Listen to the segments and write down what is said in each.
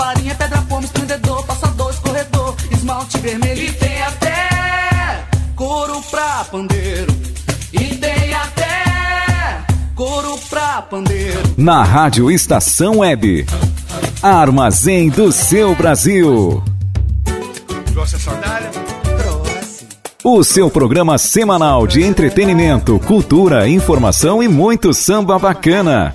farinha, pedra, pome, estendedor, passador, escorredor, esmalte vermelho e tem até couro pra pandeiro. E tem até couro pra pandeiro. Na Rádio Estação Web. Armazém do seu Brasil. Sandália? O seu programa semanal de entretenimento, cultura, informação e muito samba bacana.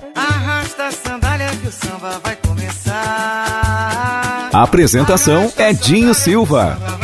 A apresentação é Dinho Silva.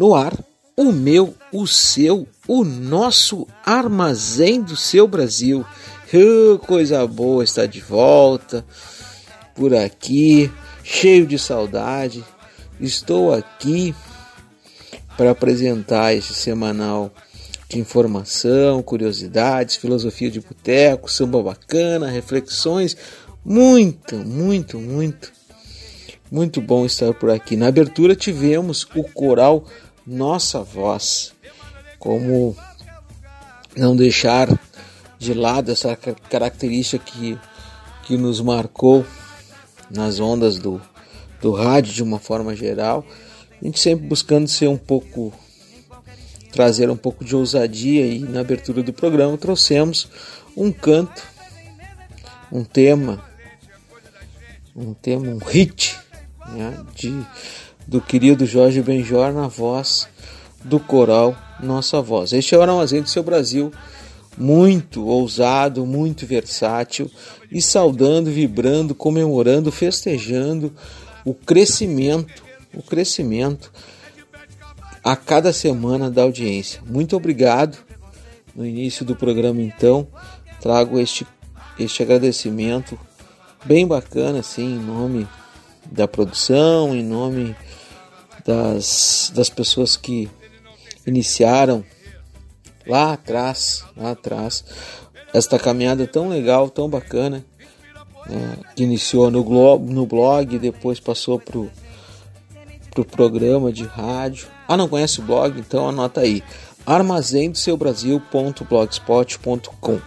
No ar, o meu, o seu, o nosso armazém do seu Brasil. Uh, coisa boa estar de volta por aqui, cheio de saudade. Estou aqui para apresentar este semanal de informação, curiosidades, filosofia de boteco, samba bacana, reflexões. Muito, muito, muito, muito bom estar por aqui. Na abertura tivemos o coral nossa voz, como não deixar de lado essa característica que, que nos marcou nas ondas do, do rádio de uma forma geral, a gente sempre buscando ser um pouco trazer um pouco de ousadia e na abertura do programa trouxemos um canto, um tema, um tema, um hit né, de, do querido Jorge Benjor na voz do coral Nossa Voz. Este é o Armazém do Seu Brasil, muito ousado, muito versátil e saudando, vibrando, comemorando, festejando o crescimento, o crescimento a cada semana da audiência. Muito obrigado. No início do programa, então, trago este, este agradecimento bem bacana, assim, em nome da produção, em nome das, das pessoas que iniciaram lá atrás, lá atrás, esta caminhada tão legal, tão bacana, né, que iniciou no, blog, no blog, depois passou pro, pro programa de rádio. Ah, não conhece o blog? Então anota aí, armazém do seu Brasil.blogspot.com.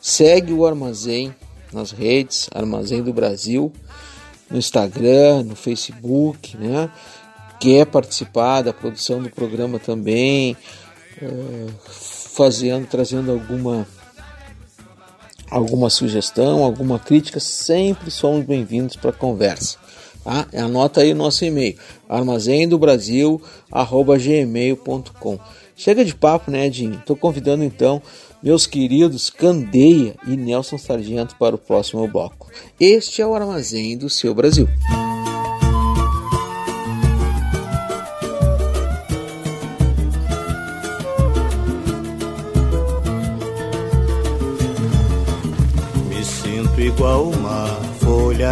Segue o Armazém nas redes, Armazém do Brasil, no Instagram, no Facebook, né? Quer participar da produção do programa também, é, fazendo, trazendo alguma alguma sugestão, alguma crítica, sempre somos bem-vindos para a conversa. Tá? Anota aí o nosso e-mail, armazendobrasil.gmail.com. Chega de papo, né? Estou convidando então meus queridos Candeia e Nelson Sargento para o próximo bloco. Este é o Armazém do Seu Brasil.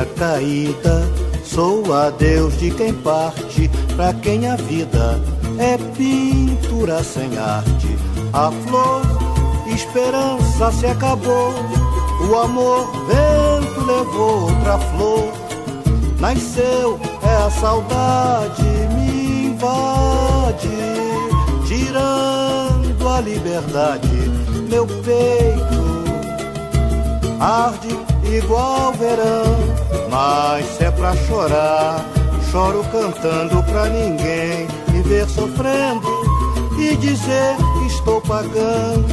Caída. Sou a Deus de quem parte, pra quem a vida é pintura sem arte. A flor, esperança se acabou. O amor, vento levou outra flor. Nasceu, é a saudade me invade, tirando a liberdade. Meu peito arde igual verão, mas se é pra chorar, choro cantando pra ninguém me ver sofrendo e dizer que estou pagando.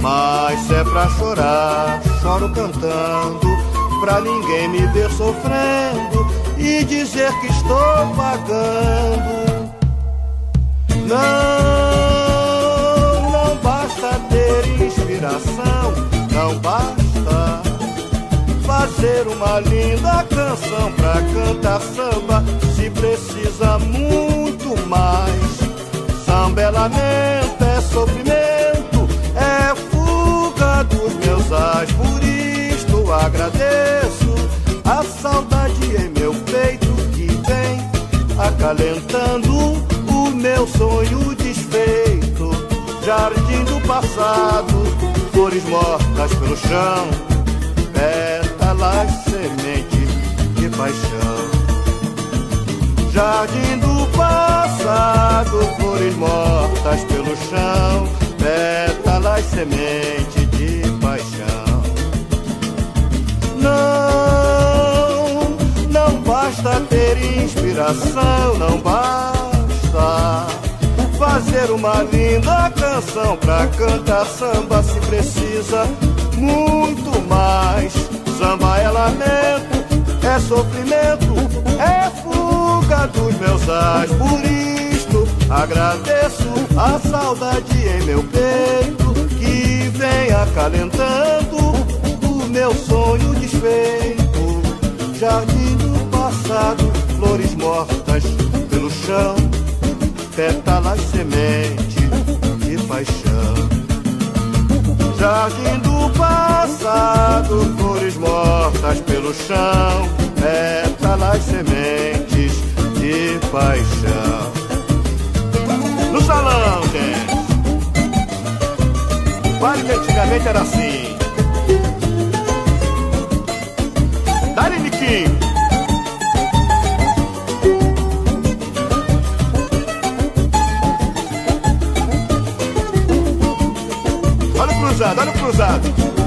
Mas se é pra chorar, choro cantando pra ninguém me ver sofrendo e dizer que estou pagando. Não, não basta ter inspiração, não basta fazer uma linda canção pra cantar samba, se precisa muito mais. Samba é lamento, é sofrimento, é fuga dos meus ais, por isto agradeço a saudade em meu peito que vem acalentando o meu sonho desfeito. Jardim do passado, flores mortas pelo chão, pétalas, sementes de paixão. Jardim do passado, flores mortas pelo chão, pétalas, sementes de paixão. Não, não basta ter inspiração, não basta fazer uma linda canção pra cantar samba se precisa muito mais. Samba é lamento, é sofrimento, é fuga dos meus ais. Por isto agradeço a saudade em meu peito que vem acalentando o meu sonho desfeito. Jardim do passado, flores mortas pelo chão, pétalas semente de paixão. Jardim do passado, flores mortas pelo chão, pétalas sementes de paixão. No salão, gente. Vale que antigamente era assim. Dá-lhe. Olha cruzado,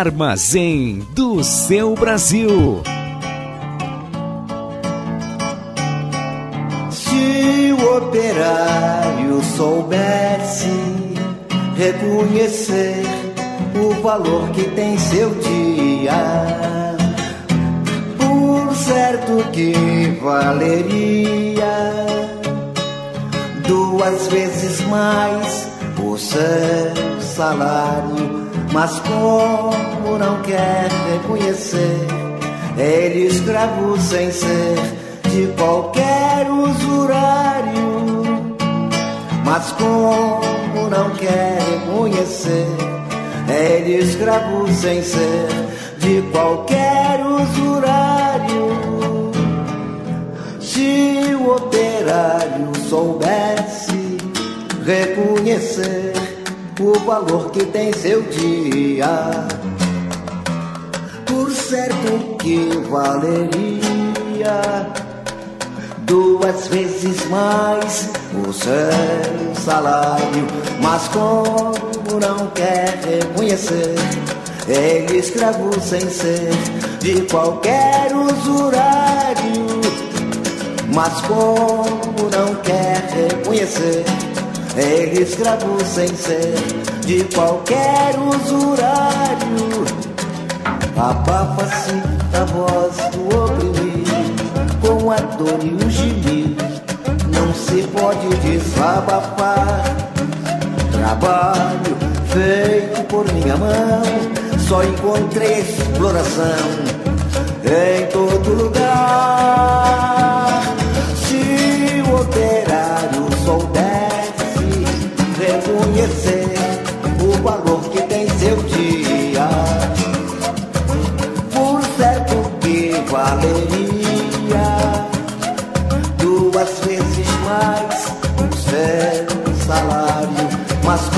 Armazém do seu Brasil. Se o operário soubesse reconhecer o valor que tem seu dia, por certo que valeria duas vezes mais o seu salário. Mas como não quer reconhecer, ele escravo sem ser de qualquer usurário. Mas como não quer reconhecer, ele escravo sem ser de qualquer usurário. Se o operário soubesse reconhecer o valor que tem seu dia, por certo que valeria duas vezes mais o seu salário. Mas como não quer reconhecer, ele escravo sem ser de qualquer usurário. Mas como não quer reconhecer, ele escravo sem ser de qualquer usurário. Abafa-se a voz do oprimido com a dor e o gemido. Não se pode desabafar. Trabalho feito por minha mão, só encontrei exploração em todo lugar. Se o operário soubesse reconhecer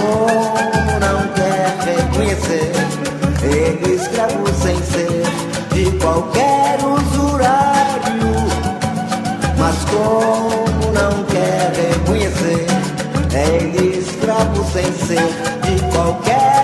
Como não quer reconhecer, ele escravo sem ser de qualquer usurário. Mas como não quer reconhecer, ele escravo sem ser de qualquer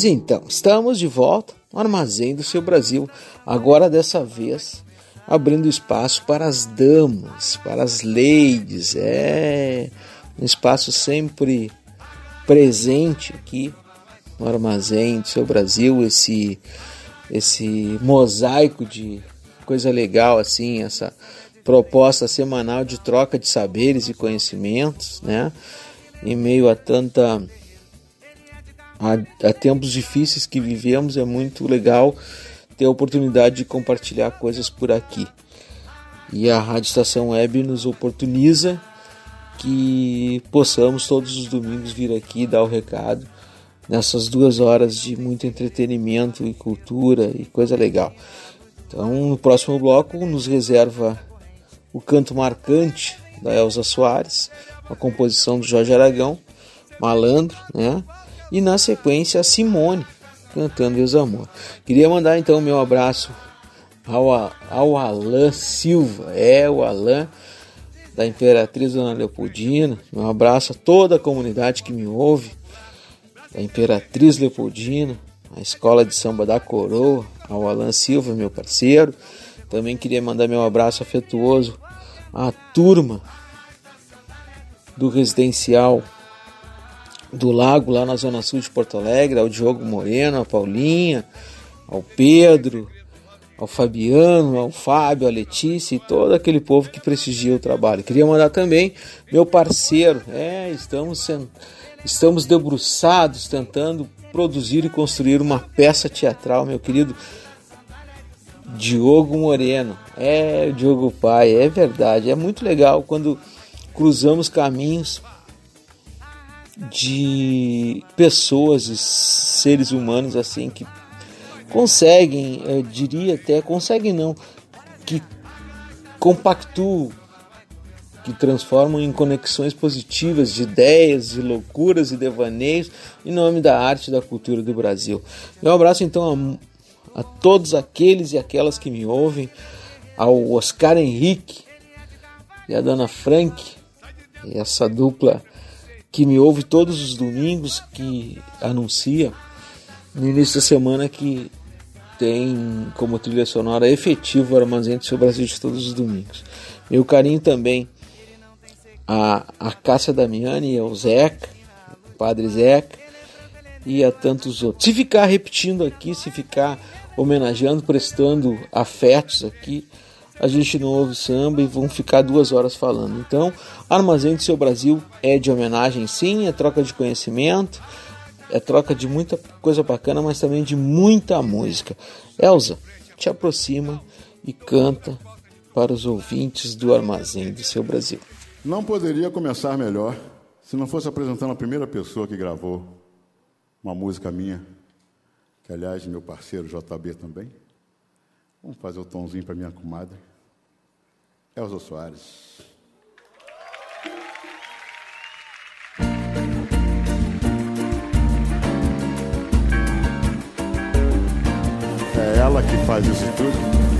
Pois então, estamos de volta no Armazém do Seu Brasil, agora dessa vez abrindo espaço para as damas, para as ladies, é um espaço sempre presente aqui no Armazém do Seu Brasil, esse, esse mosaico de coisa legal assim, essa proposta semanal de troca de saberes e conhecimentos, né? Em meio a tanta a, a, tempos difíceis que vivemos, é muito legal ter a oportunidade de compartilhar coisas por aqui. E a Rádio Estação Web nos oportuniza que possamos todos os domingos vir aqui dar o recado nessas duas horas de muito entretenimento e cultura e coisa legal. Então, no próximo bloco, nos reserva o canto marcante da Elza Soares, a composição do Jorge Aragão, Malandro, né? E na sequência a Simone cantando Desamor. Queria mandar então meu abraço ao, ao Alan Silva, é o Alan da Imperatriz Dona Leopoldina. Um abraço a toda a comunidade que me ouve, da Imperatriz Leopoldina, a Escola de Samba da Coroa, ao Alan Silva, meu parceiro. Também queria mandar meu abraço afetuoso à turma do residencial do Lago, lá na Zona Sul de Porto Alegre, ao Diogo Moreno, ao Paulinha, ao Pedro, ao Fabiano, ao Fábio, à Letícia e todo aquele povo que prestigia o trabalho. Queria mandar também meu parceiro, é, estamos, estamos debruçados tentando produzir e construir uma peça teatral, meu querido Diogo Moreno. É, Diogo Pai, é verdade, é muito legal quando cruzamos caminhos de pessoas e seres humanos assim que conseguem, eu diria até, conseguem não, que compactuam que transformam em conexões positivas de ideias, de loucuras e devaneios em nome da arte e da cultura do Brasil. Meu abraço então a, a todos aqueles e aquelas que me ouvem, ao Oscar Henrique e a Dona Frank, essa dupla que me ouve todos os domingos, que anuncia no início da semana que tem como trilha sonora efetivo o Armazém do Seu Brasil de todos os domingos. Meu carinho também a, a Cássia Damiani, ao Zeca, o Padre Zeca e a tantos outros. Se ficar repetindo aqui, se ficar homenageando, prestando afetos aqui, a gente não ouve samba e vão ficar duas horas falando. Então, Armazém do Seu Brasil é de homenagem sim, é troca de conhecimento, é troca de muita coisa bacana, mas também de muita música. Elza, te aproxima e canta para os ouvintes do Armazém do Seu Brasil. Não poderia começar melhor se não fosse apresentando a primeira pessoa que gravou uma música minha, que aliás meu parceiro JB também. Vamos fazer o tomzinho para minha comadre. Elza Soares. É ela que faz isso tudo.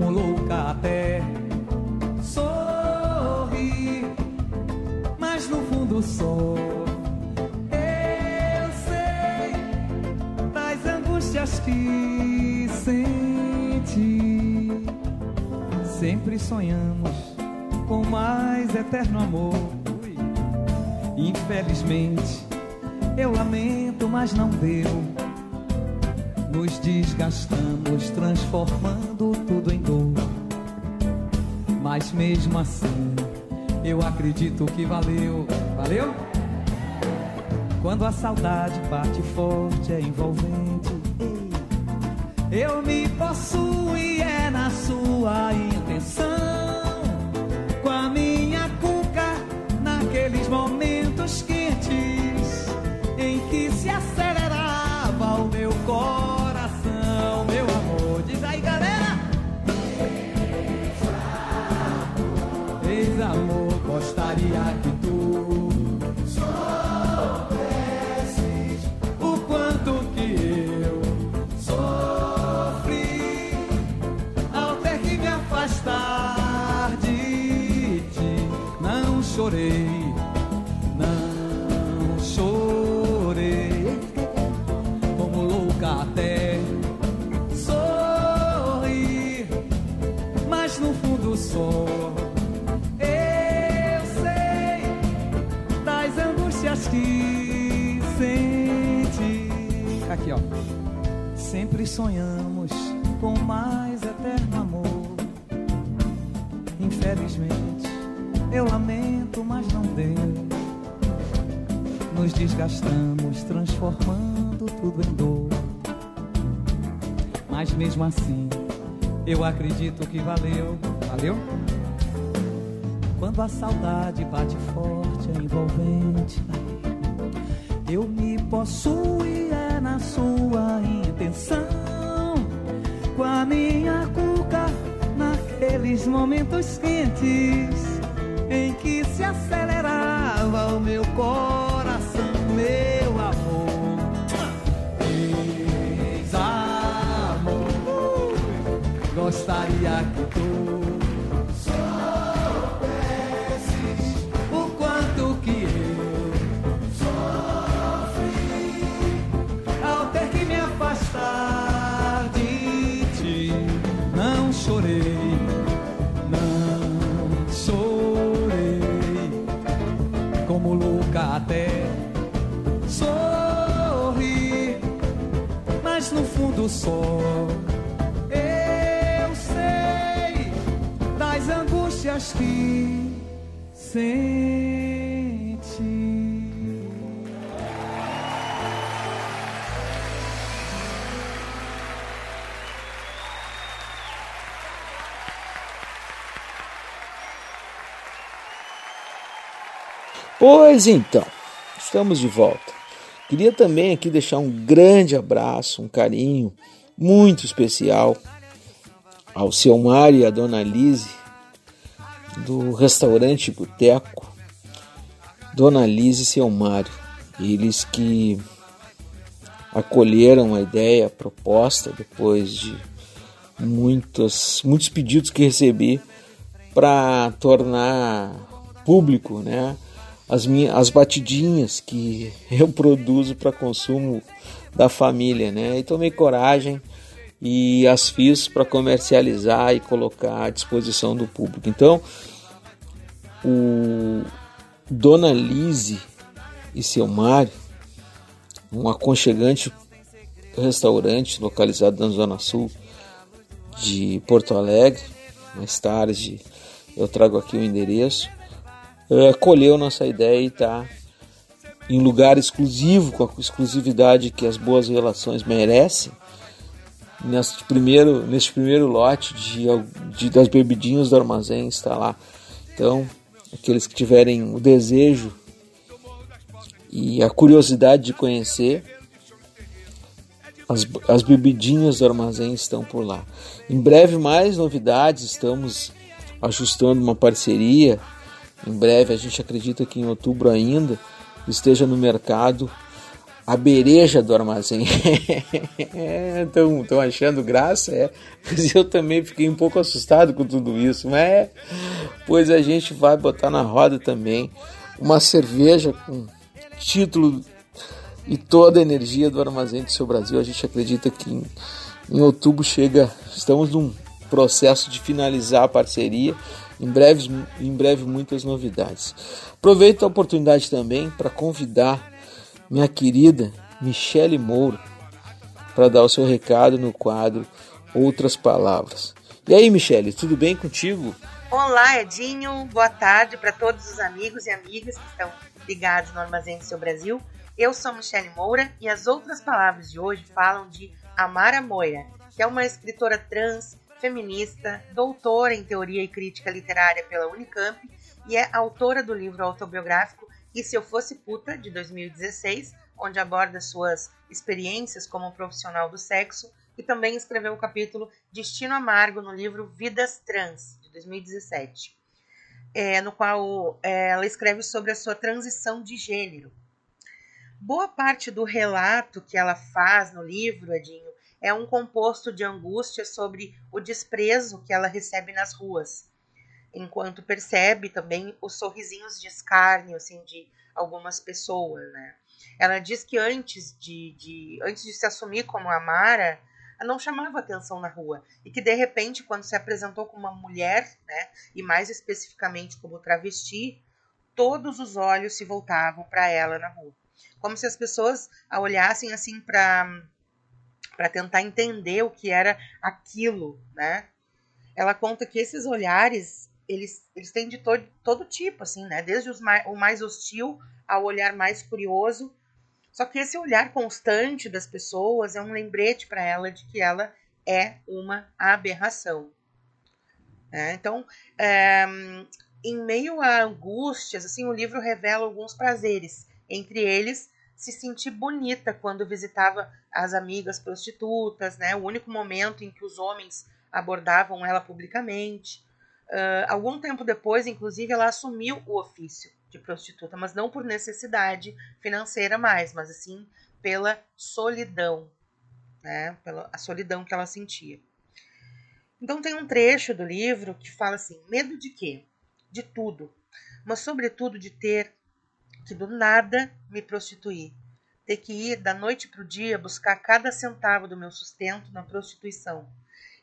Como louca até sorri mas no fundo só eu sei das angústias que senti sempre sonhamos com mais eterno amor. Infelizmente, eu lamento, mas não deu. Nos desgastamos, transformando tudo em dor. Mas mesmo assim, eu acredito que valeu. Valeu? Quando a saudade bate forte, é envolvente. Eu me possuo e é na sua Sempre sonhamos com mais eterno amor. Infelizmente, eu lamento, mas não deu. Nos desgastamos, transformando tudo em dor. Mas mesmo assim, eu acredito que valeu. Valeu? Quando a saudade bate forte, é envolvente. Eu me possuo e é na sua intenção. Com a minha cuca, naqueles momentos quentes em que se acelerava o meu coração, fundo só eu sei das angústias que senti. Pois então, estamos de volta. Queria também aqui deixar um grande abraço, um carinho muito especial ao seu Mário e à dona Lise do restaurante Boteco. Dona Lise e seu Mário, eles que acolheram a ideia, a proposta depois de muitos, muitos pedidos que recebi para tornar público, né? As, minhas, as batidinhas que eu produzo para consumo da família, né? E tomei coragem e as fiz para comercializar e colocar à disposição do público. Então, o Dona Lise e seu Mário, um aconchegante restaurante localizado na Zona Sul de Porto Alegre. Mais tarde eu trago aqui o endereço uh, acolheu nossa ideia e está em lugar exclusivo, com a exclusividade que as boas relações merecem. Neste primeiro, neste primeiro lote de, de das bebidinhas do armazém está lá. Então, aqueles que tiverem o desejo e a curiosidade de conhecer, as, as bebidinhas do armazém estão por lá. Em breve, mais novidades, estamos ajustando uma parceria. Em breve, a gente acredita que em outubro ainda esteja no mercado a bereja do armazém. Estão achando graça, é. Mas eu também fiquei um pouco assustado com tudo isso. Mas pois a gente vai botar na roda também uma cerveja com título e toda a energia do armazém do seu Brasil. A gente acredita que em, em outubro chega, estamos num processo de finalizar a parceria. Em breve, em breve muitas novidades. Aproveito a oportunidade também para convidar minha querida Michele Moura para dar o seu recado no quadro Outras Palavras. E aí, Michele, tudo bem contigo? Olá, Edinho. Boa tarde para todos os amigos e amigas que estão ligados no Armazém do Seu Brasil. Eu sou Michele Moura e as outras palavras de hoje falam de Amara Moira, que é uma escritora trans, feminista, doutora em teoria e crítica literária pela Unicamp e é autora do livro autobiográfico E Se Eu Fosse Puta, de 2016, onde aborda suas experiências como profissional do sexo, e também escreveu o capítulo Destino Amargo no livro Vidas Trans, de 2017, é, no qual é, ela escreve sobre a sua transição de gênero. Boa parte do relato que ela faz no livro, Edinho, é um composto de angústia sobre o desprezo que ela recebe nas ruas, enquanto percebe também os sorrisinhos de escárnio assim, de algumas pessoas. Né? Ela diz que antes de, de, antes de se assumir como Amara, não chamava atenção na rua e que de repente, quando se apresentou como uma mulher, né, e mais especificamente como travesti, todos os olhos se voltavam para ela na rua como se as pessoas a olhassem assim para para tentar entender o que era aquilo, né? Ela conta que esses olhares eles, eles têm de todo, todo tipo, assim, né? Desde mais, o mais hostil ao olhar mais curioso. Só que esse olhar constante das pessoas é um lembrete para ela de que ela é uma aberração. É, então, é, em meio a angústias, assim, o livro revela alguns prazeres entre eles, se sentir bonita quando visitava as amigas prostitutas, né? O único momento em que os homens abordavam ela publicamente. Uh, algum tempo depois, inclusive, ela assumiu o ofício de prostituta, mas não por necessidade financeira mais, mas assim pela solidão, né? Pela a solidão que ela sentia. Então tem um trecho do livro que fala assim: medo de quê? De tudo, mas sobretudo de ter que do nada me prostituir, ter que ir da noite para o dia buscar cada centavo do meu sustento na prostituição.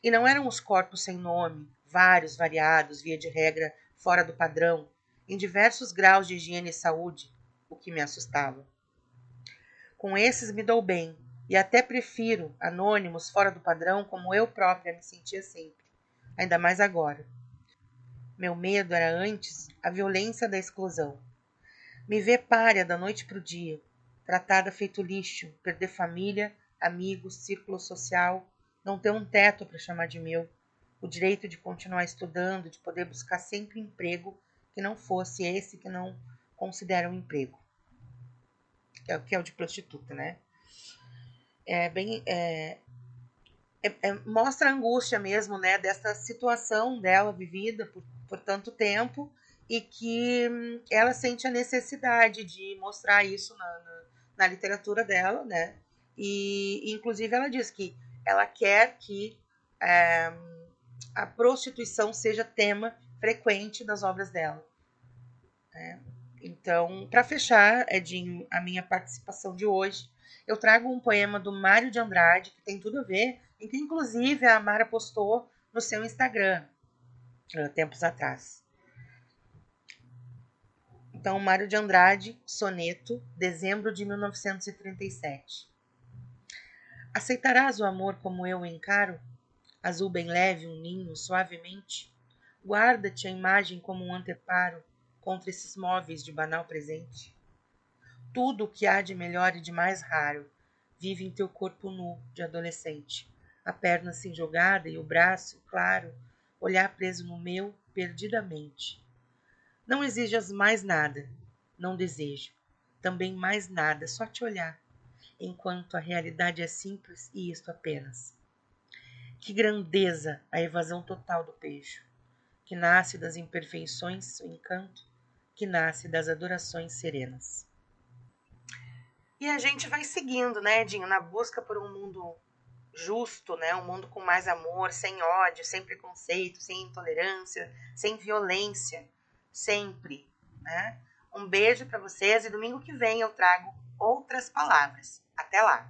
E não eram os corpos sem nome, vários, variados, via de regra, fora do padrão, em diversos graus de higiene e saúde, o que me assustava. Com esses me dou bem, e até prefiro anônimos fora do padrão como eu própria me sentia sempre, ainda mais agora. Meu medo era antes a violência da exclusão. Me vê párea da noite para o dia, tratada feito lixo, perder família, amigos, círculo social, não ter um teto para chamar de meu, o direito de continuar estudando, de poder buscar sempre emprego que não fosse esse que não considera um emprego, é o que é o de prostituta, né? É bem é, é, é, mostra a angústia mesmo, né, dessa situação dela vivida por, por tanto tempo e que hum, ela sente a necessidade de mostrar isso na, na, na literatura dela, né? E, inclusive, ela diz que ela quer que é, a prostituição seja tema frequente das obras dela. É, então, para fechar, Edinho, a minha participação de hoje, eu trago um poema do Mário de Andrade, que tem tudo a ver, em que inclusive a Mara postou no seu Instagram, tempos atrás. Então, Mário de Andrade, Soneto, dezembro de 1937. Aceitarás o amor como eu o encaro? Azul bem leve, um ninho, suavemente? Guarda-te a imagem como um anteparo, contra esses móveis de banal presente. Tudo o que há de melhor e de mais raro vive em teu corpo nu de adolescente, a perna assim jogada e o braço, claro, olhar preso no meu perdidamente. Não exijas mais nada, não desejo. Também mais nada, só te olhar, enquanto a realidade é simples e isto apenas. Que grandeza a evasão total do peixe, que nasce das imperfeições o encanto, que nasce das adorações serenas. E a gente vai seguindo, né, Edinho, na busca por um mundo justo, né, um mundo com mais amor, sem ódio, sem preconceito, sem intolerância, sem violência, sempre, né? Um beijo para vocês e domingo que vem eu trago outras palavras. Até lá.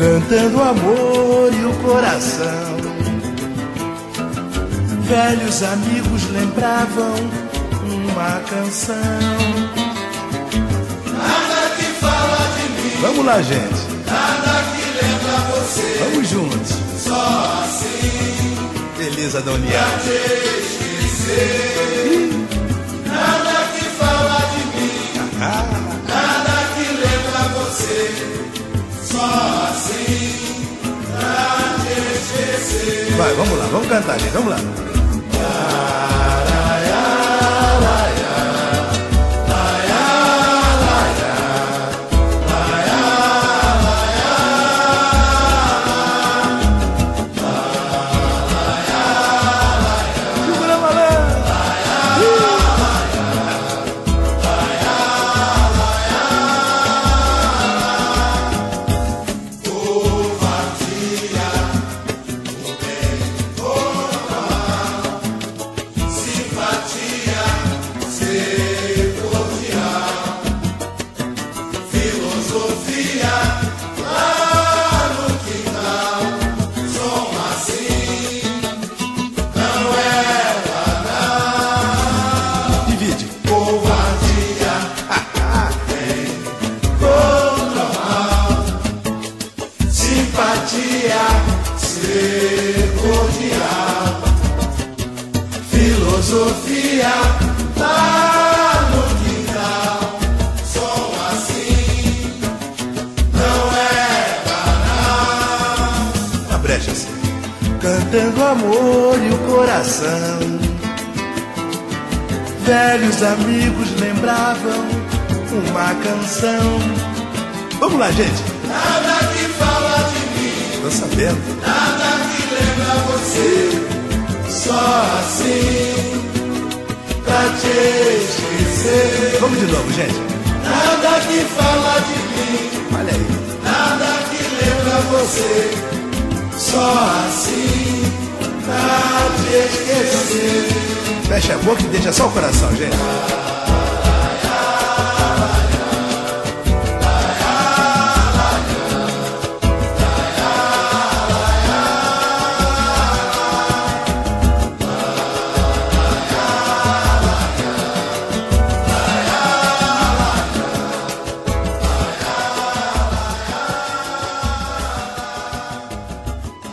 Cantando amor e o coração. Velhos amigos lembravam uma canção. Nada que fala de mim. Vamos lá, gente. Nada que lembra você. Vamos juntos. Só assim. Elisa Donier. Pra te esquecer. Nada que fala de mim. Nada que lembra você. Só assim. Vai, vamos lá, vamos cantar, gente, vamos lá. cantando amor e o coração. Velhos amigos lembravam uma canção. Vamos lá, gente. Nada que fala de mim. Tô sabendo. Nada que lembra você. Só assim pra te esquecer. Vamos de novo, gente. Nada que fala de mim. Olha aí. Nada que lembra você. Só assim. Fecha a boca e deixa só o coração, gente.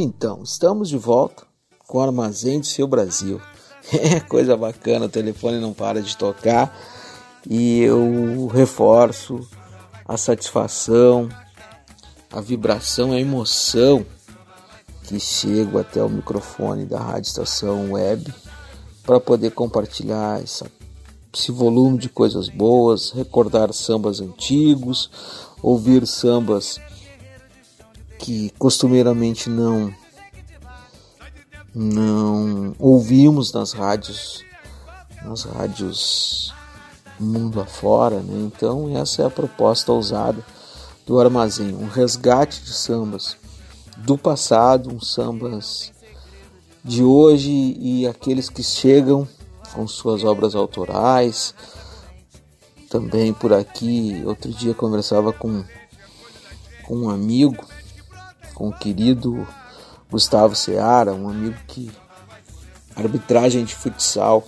Então, estamos de volta com o Armazém do Seu Brasil. É coisa bacana, o telefone não para de tocar e eu reforço a satisfação, a vibração, a emoção que chego até o microfone da Rádio Estação Web para poder compartilhar essa, esse volume de coisas boas, recordar sambas antigos, ouvir sambas que costumeiramente não não ouvimos nas rádios nas rádios mundo afora, né? Então essa é a proposta ousada do armazém, um resgate de sambas do passado, uns sambas de hoje e aqueles que chegam com suas obras autorais. Também por aqui, outro dia conversava com, com um amigo com o querido Gustavo Seara, um amigo que arbitragem de futsal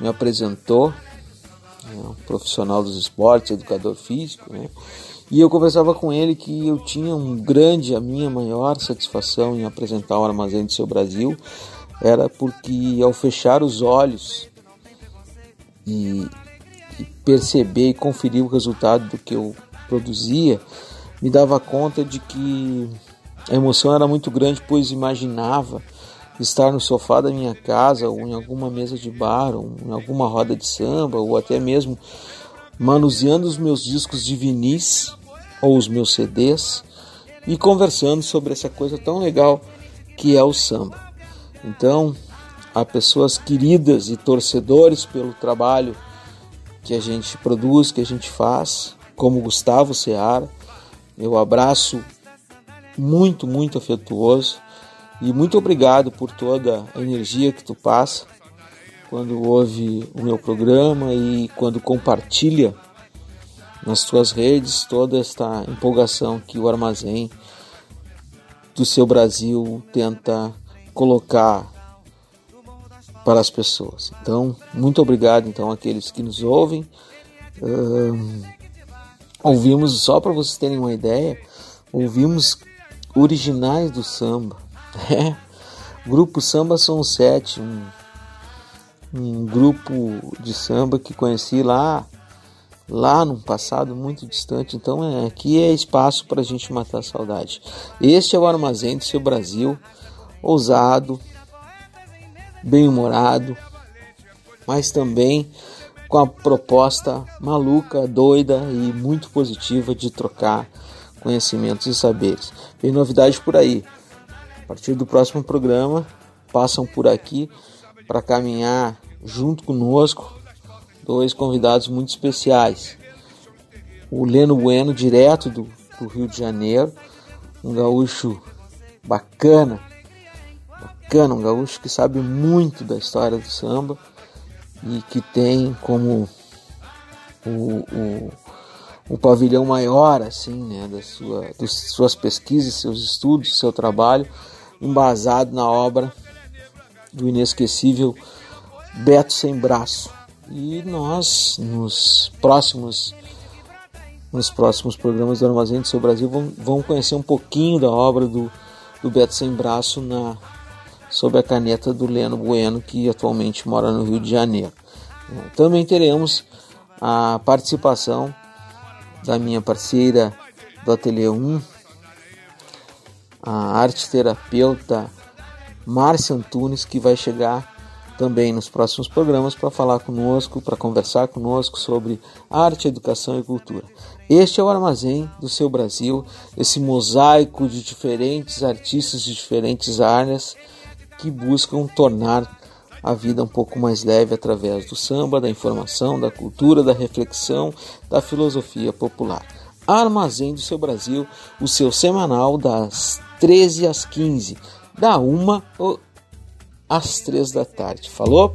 me apresentou, né, um profissional dos esportes, educador físico, né? E eu conversava com ele que eu tinha um grande, a minha maior satisfação em apresentar o Armazém do Seu Brasil era porque ao fechar os olhos e, e perceber e conferir o resultado do que eu produzia, me dava conta de que a emoção era muito grande, pois imaginava estar no sofá da minha casa, ou em alguma mesa de bar, ou em alguma roda de samba, ou até mesmo manuseando os meus discos de vinis ou os meus CDs e conversando sobre essa coisa tão legal que é o samba. Então, há pessoas queridas e torcedores pelo trabalho que a gente produz, que a gente faz, como Gustavo Seara, meu abraço muito, muito afetuoso e muito obrigado por toda a energia que tu passa quando ouve o meu programa e quando compartilha nas tuas redes toda esta empolgação que o armazém do seu Brasil tenta colocar para as pessoas. Então, muito obrigado então àqueles que nos ouvem. Ouvimos só para vocês terem uma ideia, ouvimos originais do samba. É. Grupo Samba São Sete, um, um grupo de samba que conheci lá lá num passado muito distante. Então é, aqui é espaço para a gente matar a saudade. Este é o armazém do seu Brasil, ousado, bem-humorado, mas também com a proposta maluca, doida e muito positiva de trocar conhecimentos e saberes. Tem novidade por aí. A partir do próximo programa, passam por aqui para caminhar junto conosco dois convidados muito especiais. O Leno Bueno, direto do, do Rio de Janeiro, um gaúcho bacana, bacana, um gaúcho que sabe muito da história do samba e que tem como o, o, o pavilhão maior assim, né, da sua, das suas pesquisas, seus estudos, seu trabalho, embasado na obra do inesquecível Beto Sem Braço. E nós, nos próximos nos próximos programas do Armazém do Seu Brasil, vamos conhecer um pouquinho da obra do, do Beto Sem Braço na, sob a caneta do Leno Bueno, que atualmente mora no Rio de Janeiro. Também teremos a participação da minha parceira do Ateliê 1, a arte terapeuta Márcia Antunes, que vai chegar também nos próximos programas para falar conosco, para conversar conosco sobre arte, educação e cultura. Este é o armazém do seu Brasil, esse mosaico de diferentes artistas de diferentes áreas que buscam tornar a vida um pouco mais leve através do samba, da informação, da cultura, da reflexão, da filosofia popular. Armazém do seu Brasil, o seu semanal das 13 às 15, da 1 às 3 da tarde. Falou?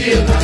Estação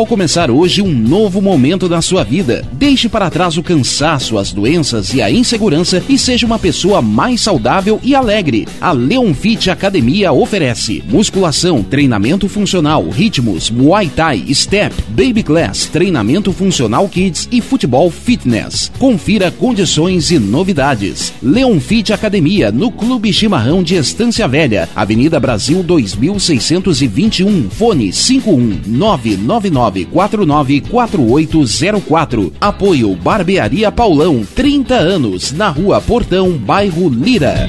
tal começar hoje um novo momento na sua vida? Deixe para trás o cansaço, as doenças e a insegurança e seja uma pessoa mais saudável e alegre. A Leon Fit Academia oferece musculação, treinamento funcional, ritmos, muay thai, step, baby class, treinamento funcional kids e futebol fitness. Confira condições e novidades. Leon Fit Academia no Clube Chimarrão de Estância Velha, Avenida Brasil 2621, fone 51999494804. Apoio Barbearia Paulão, 30 anos, na Rua Portão, bairro Lira.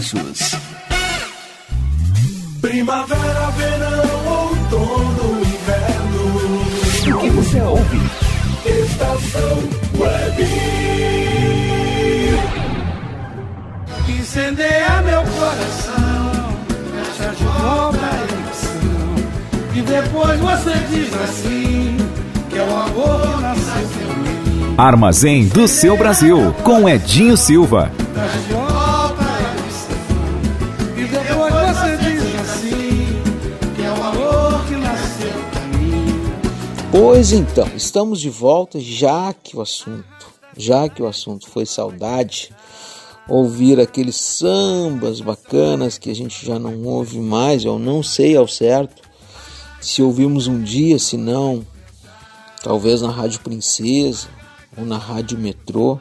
Primavera, verão, outono, inverno. O que você ouve? Estação Web. Incendeia meu coração, fecha de novo a emoção. E depois você diz assim, que é o amor nasceu em mim. Armazém do seu Brasil, com Edinho Silva. Pois então, estamos de volta, já que o assunto, já que o assunto foi saudade, ouvir aqueles sambas bacanas que a gente já não ouve mais, eu não sei ao certo se ouvimos um dia, se não, talvez na Rádio Princesa ou na Rádio Metrô,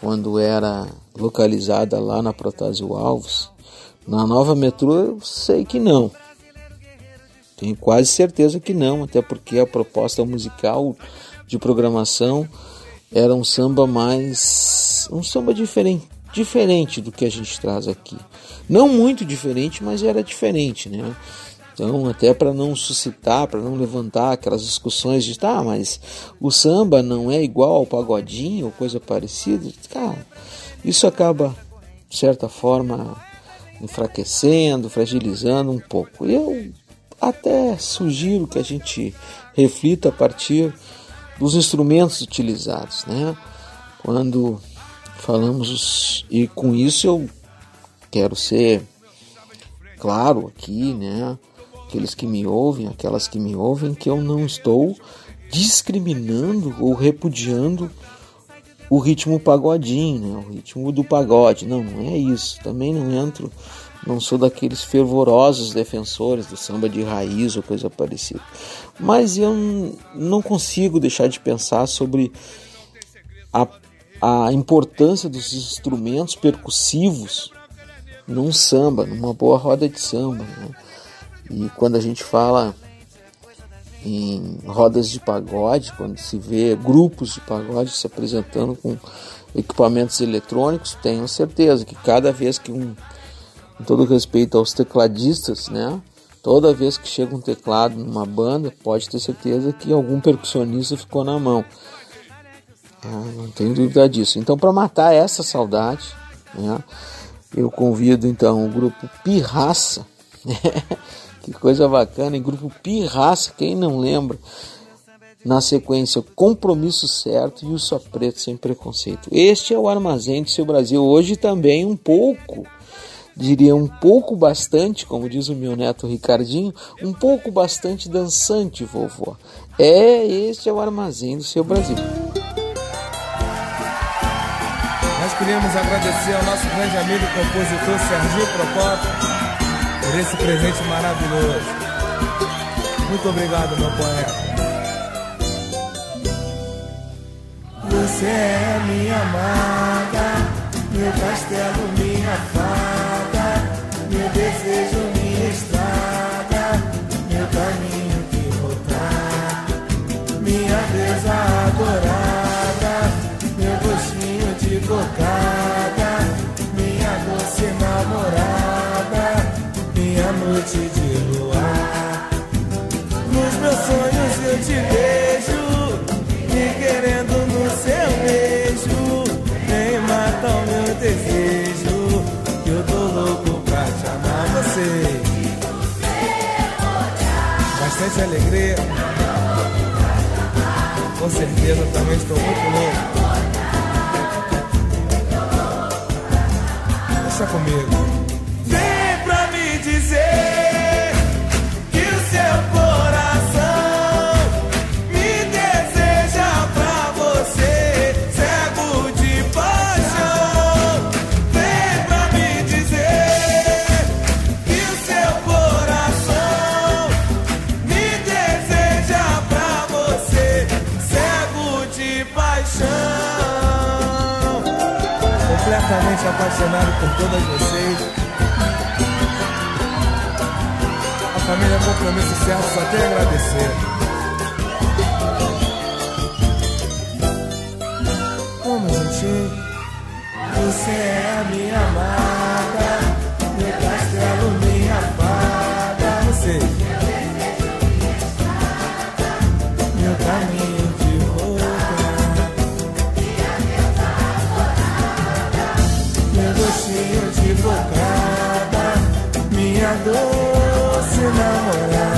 quando era localizada lá na Protásio Alves. Na nova metrô eu sei que não. Tenho quase certeza que não, até porque a proposta musical de programação era um samba mais. um samba diferente, diferente do que a gente traz aqui. Não muito diferente, mas era diferente, né? Então, até para não suscitar, para não levantar aquelas discussões de tá, mas o samba não é igual ao pagodinho ou coisa parecida, cara, isso acaba, de certa forma, enfraquecendo, fragilizando um pouco. Eu até sugiro que a gente reflita a partir dos instrumentos utilizados, né? Quando falamos e com isso eu quero ser claro aqui, né? Aqueles que me ouvem, aquelas que me ouvem, que eu não estou discriminando ou repudiando o ritmo pagodinho, né? O ritmo do pagode. Não, não é isso. Também não entro não sou daqueles fervorosos defensores do samba de raiz ou coisa parecida. Mas eu não consigo deixar de pensar sobre a, a importância dos instrumentos percussivos num samba, numa boa roda de samba. Né? E quando a gente fala em rodas de pagode, quando se vê grupos de pagode se apresentando com equipamentos eletrônicos, tenho certeza que cada vez que um com todo respeito aos tecladistas, né? Toda vez que chega um teclado numa banda, pode ter certeza que algum percussionista ficou na mão. Ah, não tenho dúvida disso. Então, para matar essa saudade, né, eu convido então o grupo Pirraça. que coisa bacana, em grupo Pirraça, quem não lembra? Na sequência, Compromisso Certo e o Só Preto Sem Preconceito. Este é o Armazém do Seu Brasil. Hoje também um pouco diria um pouco bastante, como diz o meu neto Ricardinho, um pouco bastante dançante, vovó. É, este é o armazém do seu Brasil. Nós queríamos agradecer ao nosso grande amigo compositor Serginho Procopio por esse presente maravilhoso. Muito obrigado, meu poeta. Você é minha amada, meu castelo, minha beija adorada, meu gostinho de cocada, minha doce namorada, minha noite de luar. Nos meus sonhos eu te vejo, me querendo no seu beijo, nem mata o meu desejo, que eu tô louco pra te amar você. Bastante alegria. Com certeza também estou muito louco. Deixa comigo. apaixonado por todas vocês. A família Compromisso Certo só tem a agradecer. Um gente. Você é a minha amada, meu castelo, minha fada. você. ど素直な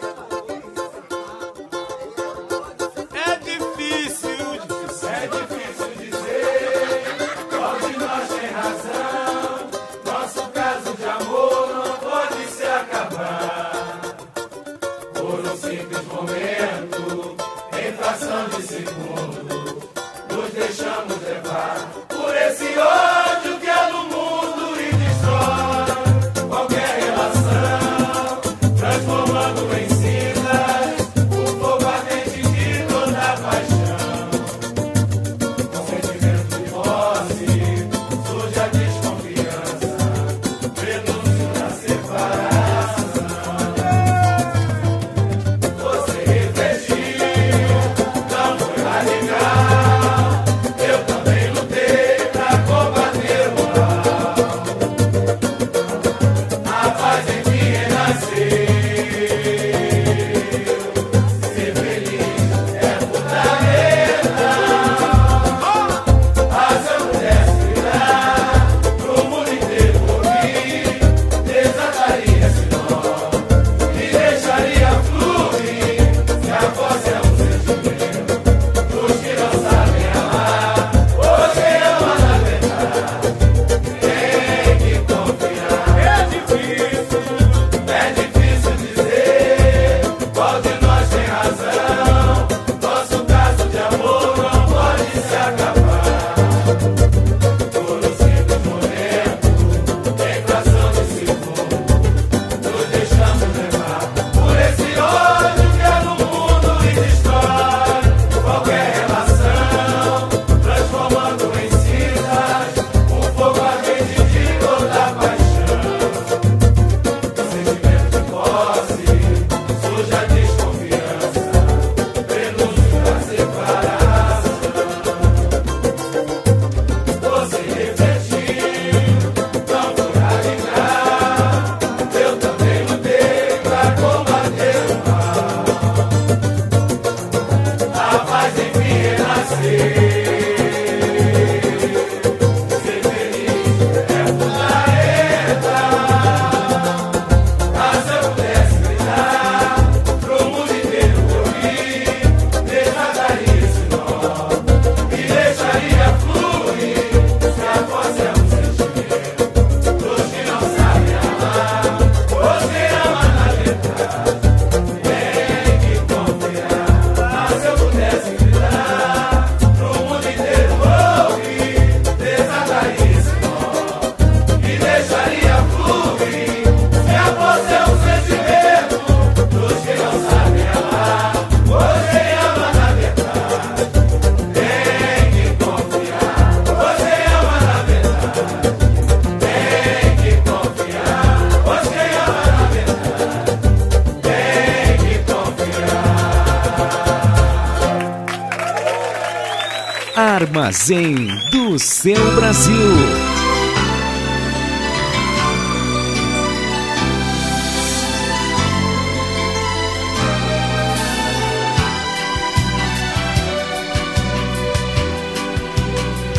Armazém do seu Brasil.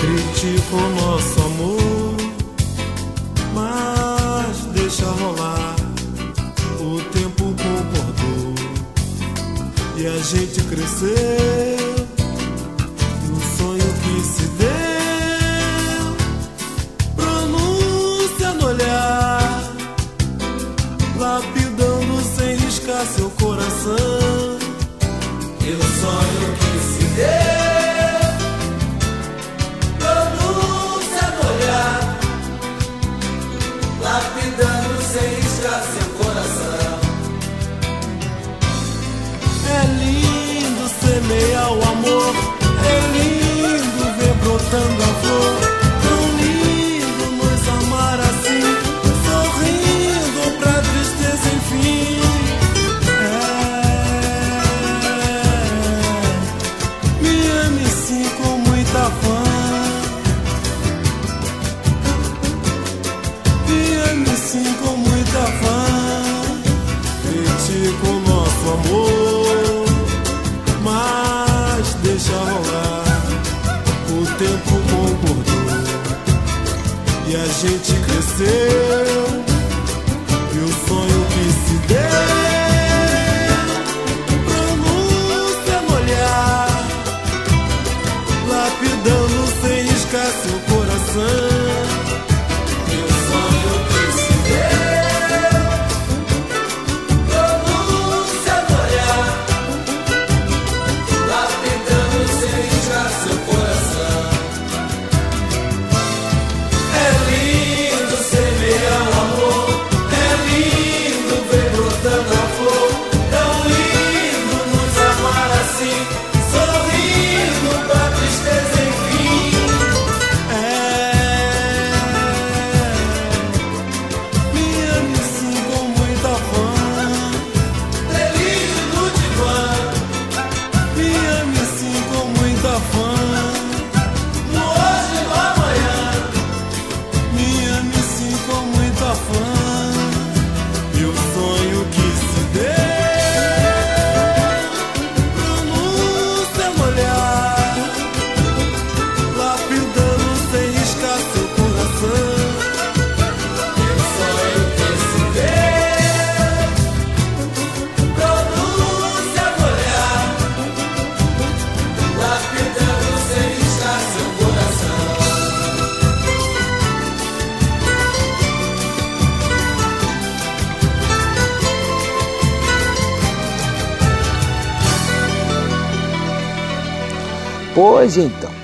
Critico nosso amor, mas deixa rolar. O tempo concordou e a gente cresceu. Coração. E o sonho que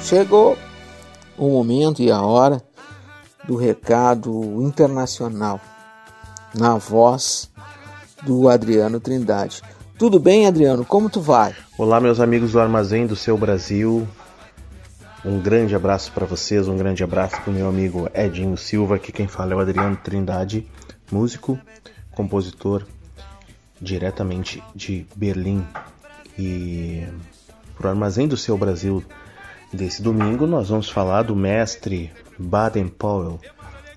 chegou o momento e a hora do recado internacional na voz do Adriano Trindade. Tudo bem, Adriano? Como tu vai? Olá, meus amigos do Armazém do Seu Brasil. Um grande abraço para vocês, um grande abraço para o meu amigo Edinho Silva, que quem fala é o Adriano Trindade, músico, compositor diretamente de Berlim. E para o Armazém do Seu Brasil desse domingo, nós vamos falar do mestre Baden Powell,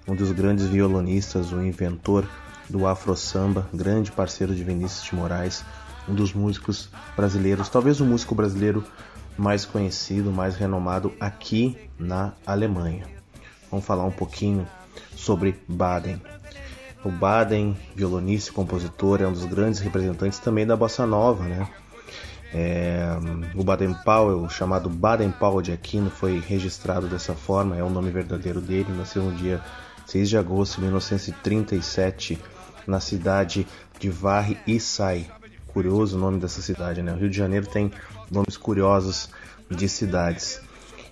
um dos grandes violonistas, o inventor do Afro Samba, grande parceiro de Vinícius de Moraes, um dos músicos brasileiros, talvez o músico brasileiro mais conhecido, mais renomado aqui na Alemanha. Vamos falar um pouquinho sobre Baden. O Baden, violonista e compositor, é um dos grandes representantes também da bossa nova, né? É, o Baden Powell, chamado Baden Powell de Aquino, foi registrado dessa forma, é o nome verdadeiro dele, nasceu no dia 6 de agosto de 1937 na cidade de Varre e Sai. Curioso o nome dessa cidade, né? O Rio de Janeiro tem nomes curiosos de cidades.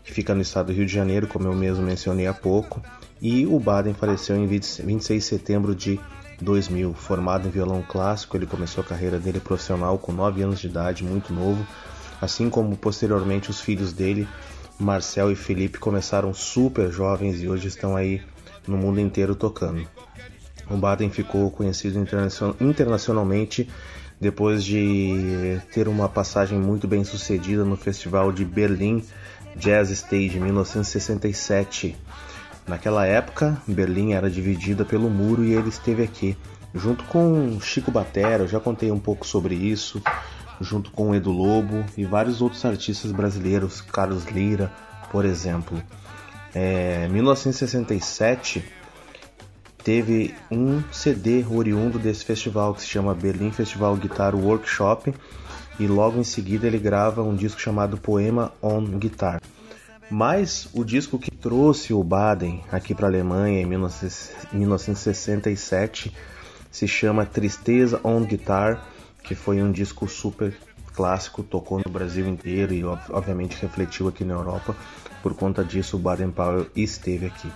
Fica no estado do Rio de Janeiro, como eu mesmo mencionei há pouco. E o Baden faleceu em 26 de setembro de 2000. Formado em violão clássico, ele começou a carreira dele profissional com 9 anos de idade, muito novo. Assim como posteriormente os filhos dele, Marcel e Felipe, começaram super jovens e hoje estão aí no mundo inteiro tocando. O Baden ficou conhecido internacionalmente depois de ter uma passagem muito bem sucedida no Festival de Berlim Jazz Stage 1967. Naquela época, Berlim era dividida pelo muro e ele esteve aqui, junto com Chico Batera, eu já contei um pouco sobre isso, junto com Edu Lobo e vários outros artistas brasileiros, Carlos Lira, por exemplo. É, 1967 teve um CD oriundo desse festival que se chama Berlim Festival Guitar Workshop e logo em seguida ele grava um disco chamado Poema on Guitar. Mas o disco que trouxe o Baden aqui para a Alemanha em 1967 se chama Tristeza on Guitar, que foi um disco super clássico, tocou no Brasil inteiro e obviamente refletiu aqui na Europa. Por conta disso, o Baden Powell esteve aqui.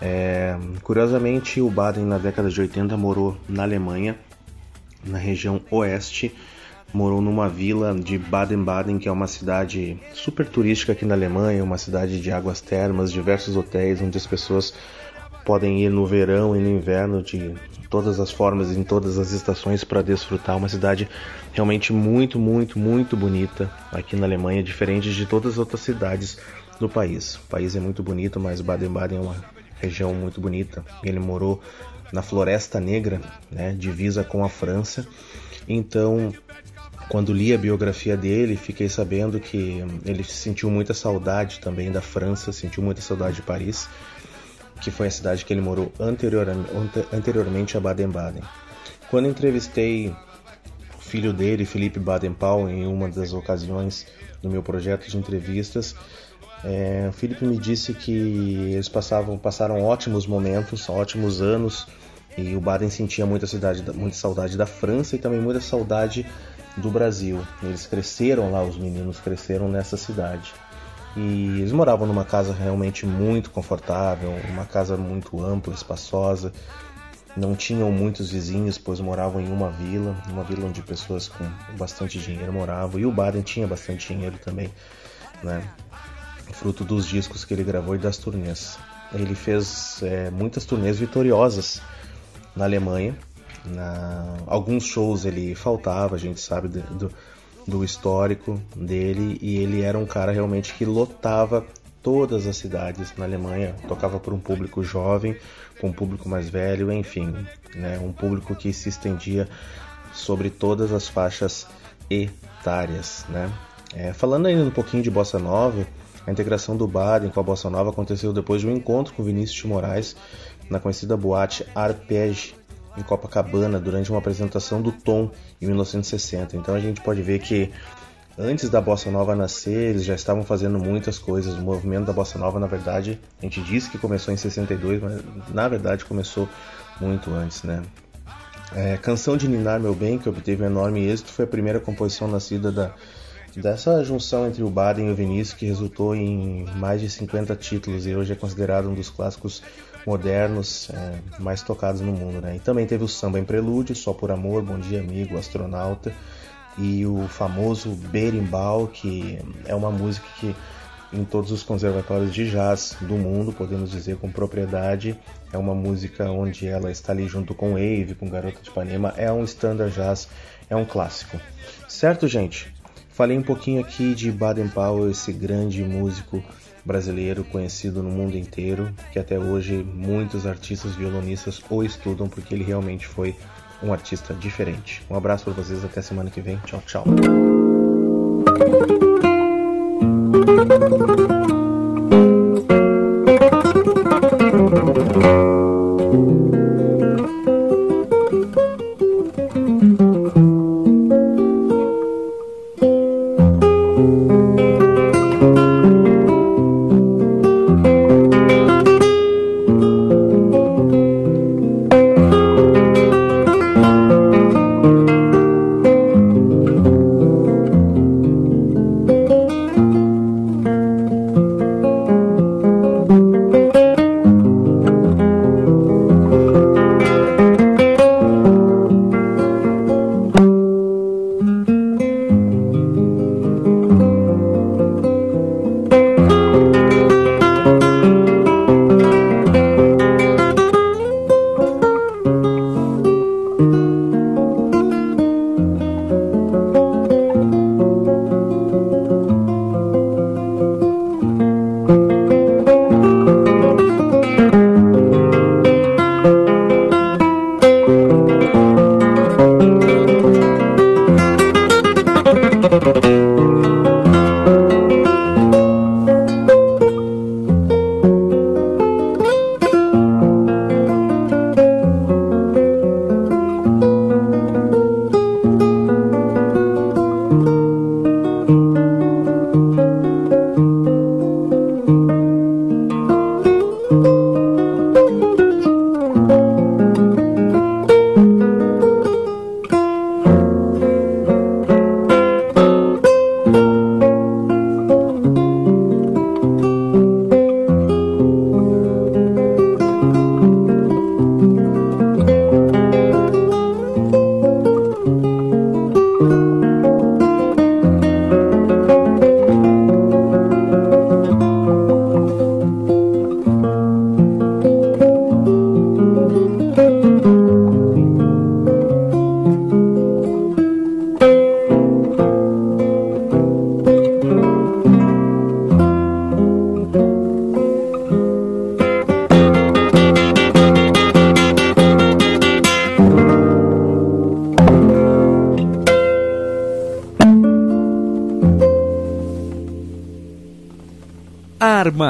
É, curiosamente, o Baden na década de 80 morou na Alemanha, na região oeste, morou numa vila de Baden-Baden, que é uma cidade super turística aqui na Alemanha, uma cidade de águas termas, diversos hotéis onde as pessoas podem ir no verão e no inverno de todas as formas, em todas as estações para desfrutar. Uma cidade realmente muito, muito, muito bonita aqui na Alemanha, diferente de todas as outras cidades do país. O país é muito bonito, mas Baden-Baden é uma região muito bonita. Ele morou na Floresta Negra, né, divisa com a França. Então, quando li a biografia dele, fiquei sabendo que ele sentiu muita saudade também da França, sentiu muita saudade de Paris que foi a cidade que ele morou anteriormente a Baden-Baden. Quando entrevistei o filho dele, Felipe Baden-Powell, em uma das ocasiões do meu projeto de entrevistas, é, o Felipe me disse que eles passavam, passaram ótimos momentos, ótimos anos, e o Baden sentia muita, cidade, muita saudade da França e também muita saudade do Brasil. Eles cresceram lá, os meninos cresceram nessa cidade. E eles moravam numa casa realmente muito confortável, uma casa muito ampla, espaçosa. Não tinham muitos vizinhos, pois moravam em uma vila, uma vila onde pessoas com bastante dinheiro moravam. E o Baden tinha bastante dinheiro também, né? Fruto dos discos que ele gravou e das turnês. Ele fez é, muitas turnês vitoriosas na Alemanha. Na... Alguns shows ele faltava, a gente sabe do, do histórico dele e ele era um cara realmente que lotava todas as cidades na Alemanha, tocava para um público jovem, com um público mais velho, enfim, né, um público que se estendia sobre todas as faixas etárias, né. É, falando ainda um pouquinho de bossa nova, a integração do Baden com a bossa nova aconteceu depois de um encontro com Vinícius de Moraes na conhecida boate Arpege em Copacabana durante uma apresentação do Tom em 1960. Então a gente pode ver que antes da bossa nova nascer, eles já estavam fazendo muitas coisas. O movimento da bossa nova, na verdade, a gente diz que começou em 62, mas na verdade começou muito antes, né? É, Canção de Ninar Meu Bem, que obteve um enorme êxito, foi a primeira composição nascida da, dessa junção entre o Baden e o Vinícius, que resultou em mais de 50 títulos e hoje é considerado um dos clássicos modernos é, mais tocados no mundo. Né? E também teve o samba em prelúdio, Só por Amor, Bom Dia Amigo, Astronauta, e o famoso Berimbau, que é uma música que em todos os conservatórios de jazz do mundo, podemos dizer com propriedade, é uma música onde ela está ali junto com Ave, com Garota de Ipanema, é um standard jazz, é um clássico. Certo, gente? Falei um pouquinho aqui de Baden Powell, esse grande músico brasileiro conhecido no mundo inteiro, que até hoje muitos artistas violonistas o estudam porque ele realmente foi um artista diferente. Um abraço para vocês, até semana que vem. Tchau, tchau.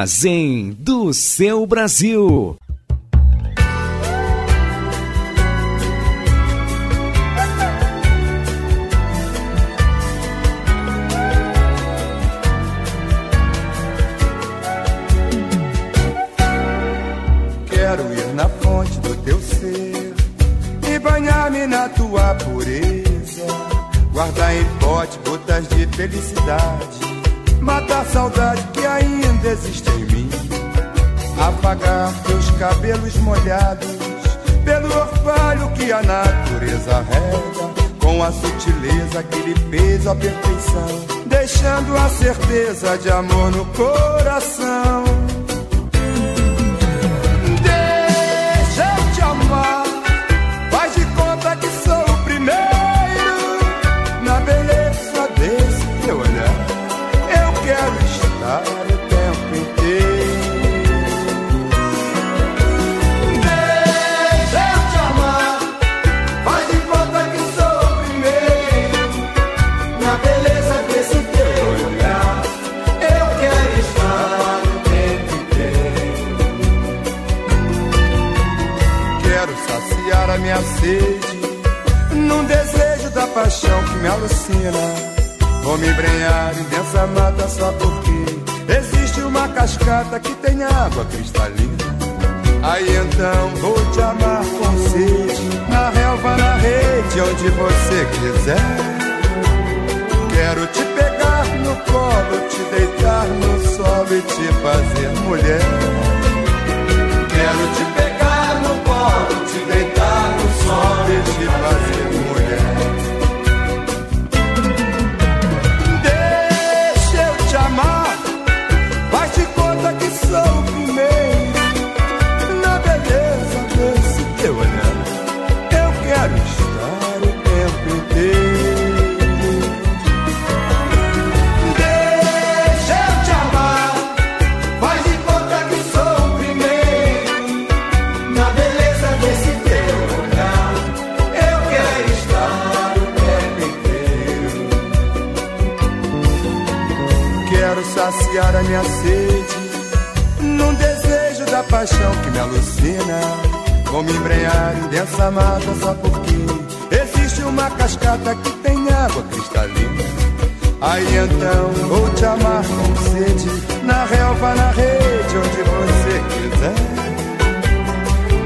Armazém do seu Brasil. Quero ir na fonte do teu ser e banhar-me na tua pureza. Guardar em pote gotas de felicidade, matar a saudade que ainda existe em mim. Apagar teus cabelos molhados pelo orvalho que a natureza rega. Com a sutileza que lhe fez a perfeição, deixando a certeza de amor no coração. Me embrenhar em densa mata só porque existe uma cascata que tem água cristalina. Aí então vou te amar com sede, na relva, na rede, onde você quiser. Quero te pegar no colo, te deitar no solo e te fazer mulher. Quero te pegar no colo, te deitar no solo e te fazer mulher. Minha sede num desejo da paixão que me alucina. Vou me embrenhar em densa mata só porque existe uma cascata que tem água cristalina. Aí então vou te amar com sede na relva, na rede, onde você quiser.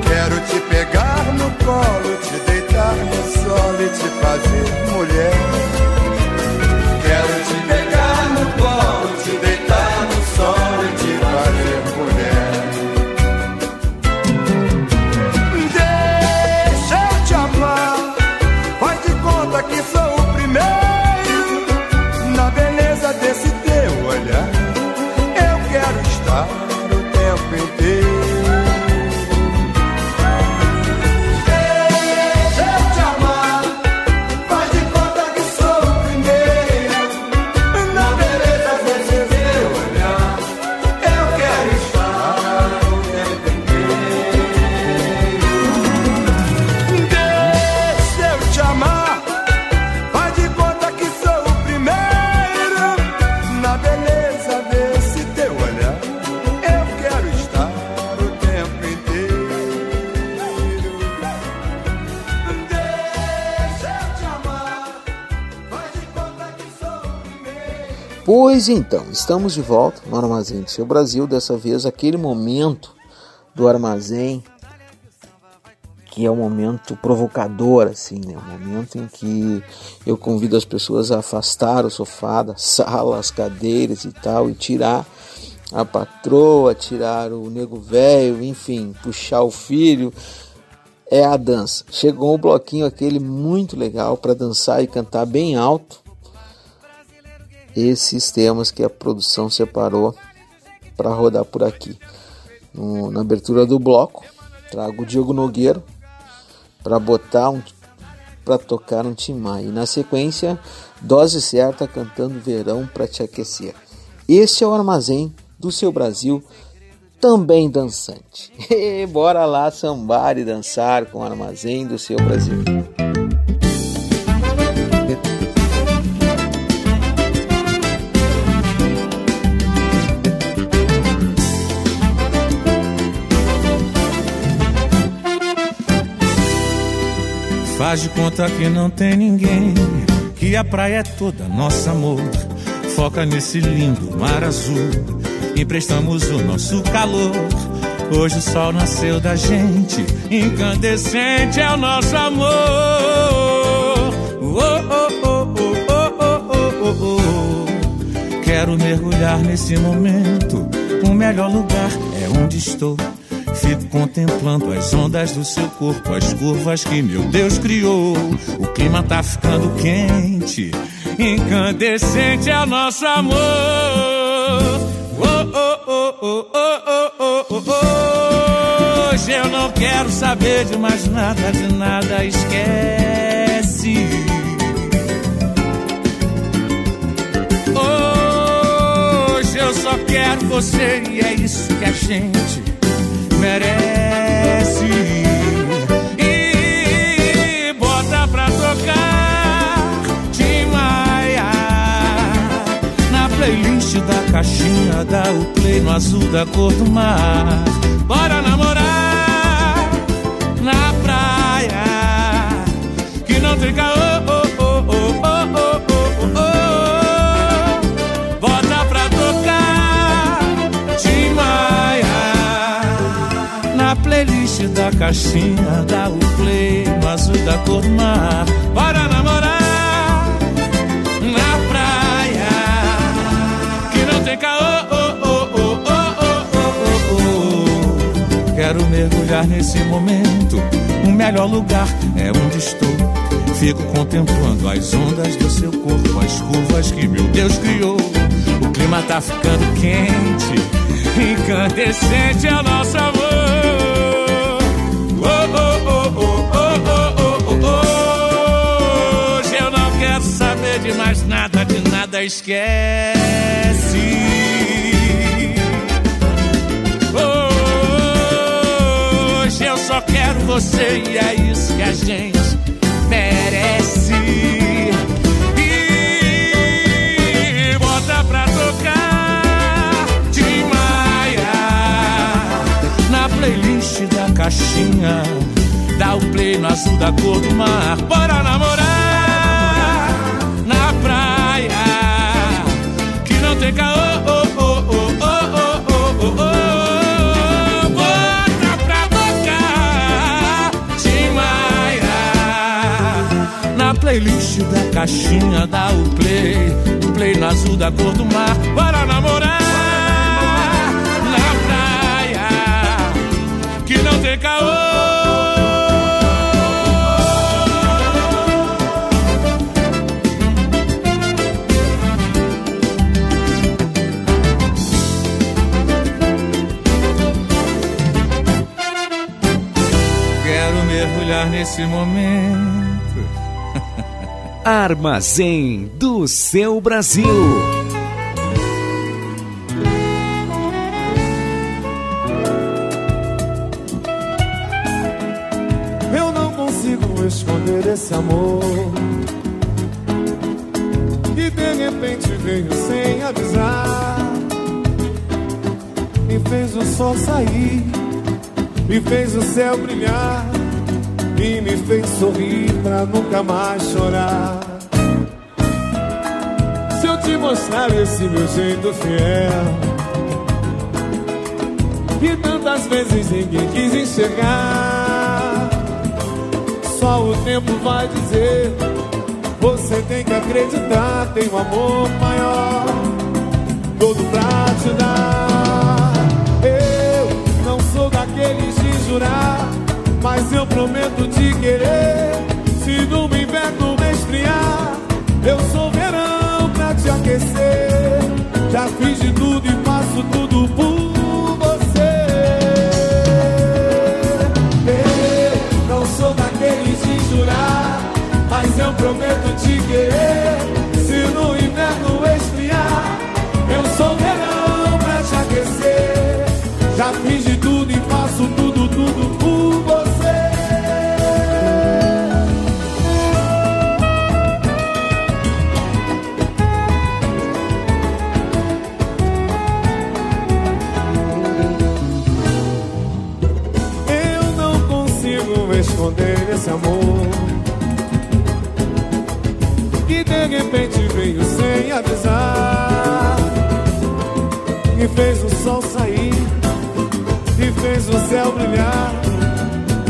Quero te pegar no colo, te deitar no solo e te fazer mulher. Pois então, estamos de volta no Armazém do Seu Brasil. Dessa vez, aquele momento do armazém que é um momento provocador, assim, né? Um momento em que eu convido as pessoas a afastar o sofá da sala, as cadeiras e tal, e tirar a patroa, tirar o nego velho, enfim, puxar o filho. É a dança. Chegou um bloquinho aquele muito legal para dançar e cantar bem alto esses temas que a produção separou para rodar por aqui. No- na abertura do bloco, trago o Diogo Nogueiro para botar um para tocar um timar e na sequência dose certa cantando verão para te aquecer. Este é o armazém do seu Brasil também dançante. Bora lá sambar e dançar com o armazém do seu Brasil. Faz de conta que não tem ninguém, que a praia é toda nosso amor. Foca nesse lindo mar azul, emprestamos o nosso calor. Hoje o sol nasceu da gente, incandescente é o nosso amor. Oh, oh, oh, oh, oh, oh, oh, oh. Quero mergulhar nesse momento. O melhor lugar é onde estou. Fico contemplando as ondas do seu corpo, as curvas que meu Deus criou. O clima tá ficando quente, incandescente é nosso amor. Oh, oh, oh, Hoje eu não quero saber de mais nada, de nada esquece. Hoje eu só quero você e é isso que a gente merece. E bota pra tocar Tim Maia na playlist da caixinha, dá o play no azul da cor do mar. Bora namorar na praia que não tem caô. Da caixinha, dá o no azul da cor do mar. Bora namorar na praia que não tem caô. Quero mergulhar nesse momento. O melhor lugar é onde estou. Fico contemplando as ondas do seu corpo, as curvas que meu Deus criou. O clima tá ficando quente, incandescente é o nosso nada, de esquece. Hoje eu só quero você e é isso que a gente merece. E bota pra tocar Maia na playlist da caixinha. Dá o play no azul da cor do mar. Bora namorar caô. Oh, oh, oh, oh, oh, oh, oh, oh. Bota pra tocar Tim Maia na playlist da caixinha. Dá o play, o play no azul da cor do mar. Bora namorar na praia que não tem caô. Mergulhar nesse momento. Armazém do seu Brasil. Eu não consigo esconder esse amor. E de repente veio sem avisar. Me fez o sol sair, me fez o céu brilhar. Me fez sorrir pra nunca mais chorar. Se eu te mostrar esse meu jeito fiel, que tantas vezes ninguém quis enxergar. Só o tempo vai dizer. Você tem que acreditar, tem um amor maior, todo pra te dar. Eu não sou daqueles de jurar, mas eu prometo te querer. Se no inverno esfriar, eu sou verão pra te aquecer. Já fiz de tudo e faço tudo por você. Eu não sou daqueles de jurar, mas eu prometo te querer. Se no inverno esfriar, eu sou verão pra te aquecer. Já fiz de amor. Que de repente veio sem avisar. E fez o sol sair. E fez o céu brilhar.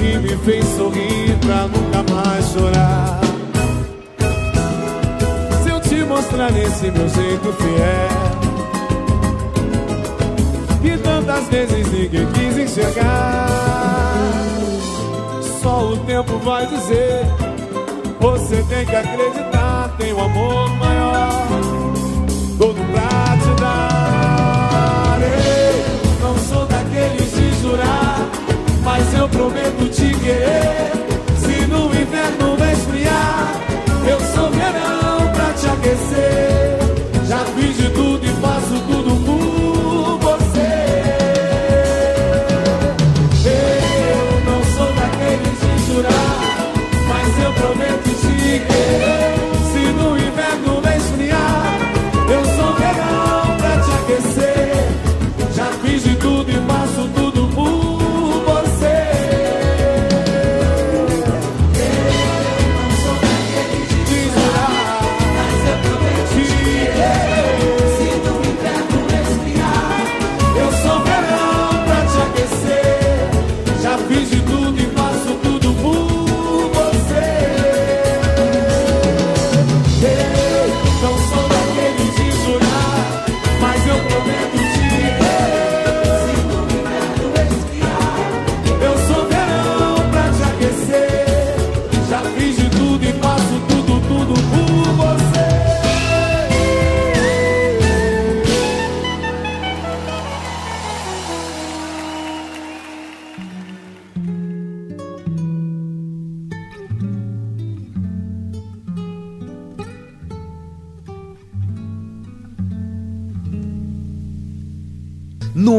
E me fez sorrir pra nunca mais chorar. Se eu te mostrar esse meu jeito fiel. Que tantas vezes ninguém quis enxergar o tempo vai dizer. Você tem que acreditar, tem um amor maior, todo pra te dar. Eu não sou daqueles de jurar, mas eu prometo te querer.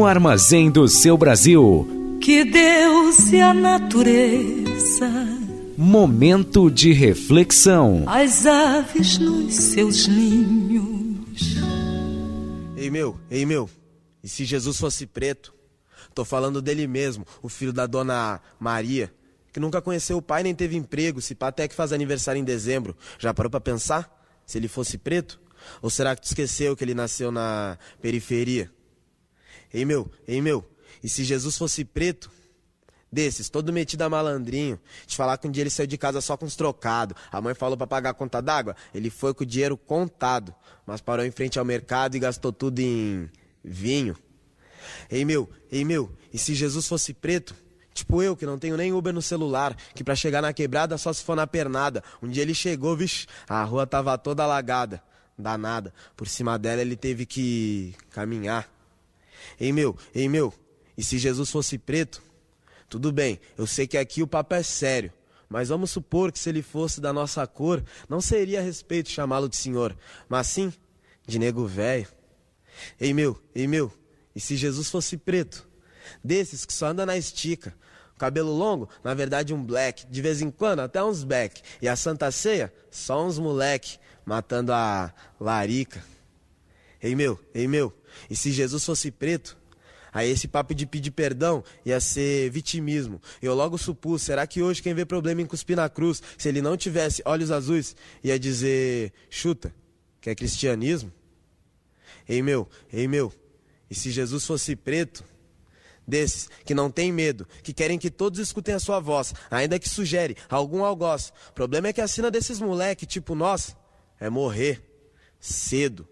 No armazém do seu Brasil. Que Deus e a natureza, Momento de reflexão. as aves nos seus ninhos. Ei meu, ei meu, e se Jesus fosse preto? Tô falando dele mesmo, o filho da dona Maria, que nunca conheceu o pai nem teve emprego, se pá até que faz aniversário em dezembro. Já parou pra pensar? Se ele fosse preto? Ou será que tu esqueceu que ele nasceu na periferia? Ei meu, ei meu, e se Jesus fosse preto? Desses, todo metido a malandrinho. Te falar que um dia ele saiu de casa só com os trocados. A mãe falou pra pagar a conta d'água. Ele foi com o dinheiro contado. Mas parou em frente ao mercado e gastou tudo em vinho. Ei meu, ei meu, e se Jesus fosse preto? Tipo eu, que não tenho nem Uber no celular, que pra chegar na quebrada só se for na pernada. Um dia ele chegou, vixi, a rua tava toda alagada. Danada. Por cima dela ele teve que caminhar. Ei meu, ei meu, e se Jesus fosse preto? Tudo bem, eu sei que aqui o papo é sério. Mas vamos supor que se ele fosse da nossa cor, não seria respeito chamá-lo de senhor, mas sim de nego velho. Ei meu, ei meu, e se Jesus fosse preto? Desses que só anda na estica. Cabelo longo, na verdade um black. De vez em quando até uns back. E a Santa Ceia, só uns moleque matando a larica. Ei meu, ei meu, e se Jesus fosse preto? Aí esse papo de pedir perdão ia ser vitimismo. Eu logo supus, será que hoje quem vê problema em cuspir na cruz, se ele não tivesse olhos azuis, ia dizer, chuta, que é cristianismo? Ei meu, ei meu, e se Jesus fosse preto? Desses que não tem medo, que querem que todos escutem a sua voz, ainda que sugere algum algoz. O problema é que a sina desses moleque, tipo nós, é morrer cedo.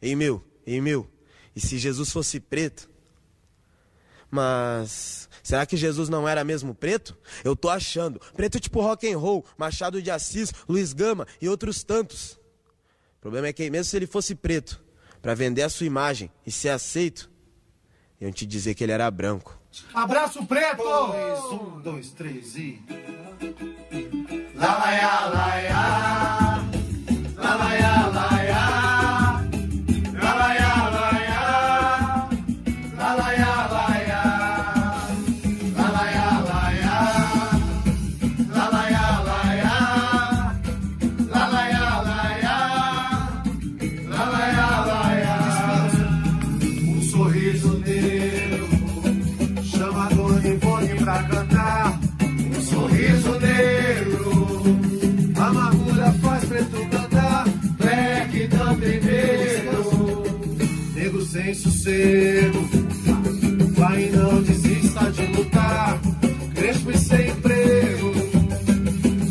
Ei meu, ei meu, e se Jesus fosse preto? Mas será que Jesus não era mesmo preto? Eu tô achando. Preto tipo rock and roll, Machado de Assis, Luiz Gama e outros tantos. O problema é que mesmo se ele fosse preto, para vender a sua imagem e ser aceito, iam te dizer que ele era branco. Abraço preto! Dois, um, dois, três e. Lá, lá, lá. Lá, cedo. Vai não desista de lutar, crespo e sem emprego.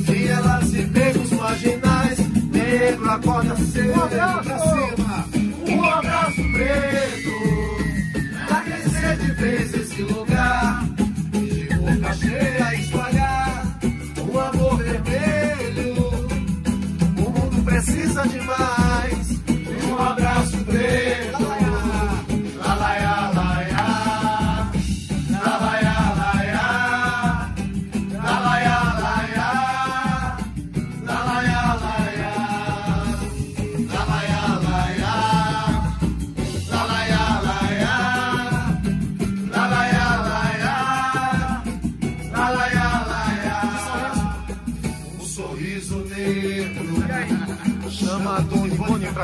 Que elas se marginais, negro acorda cedo. Um abraço, pra cima, um abraço preto.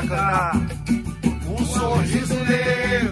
O cantar. Um sorriso negro.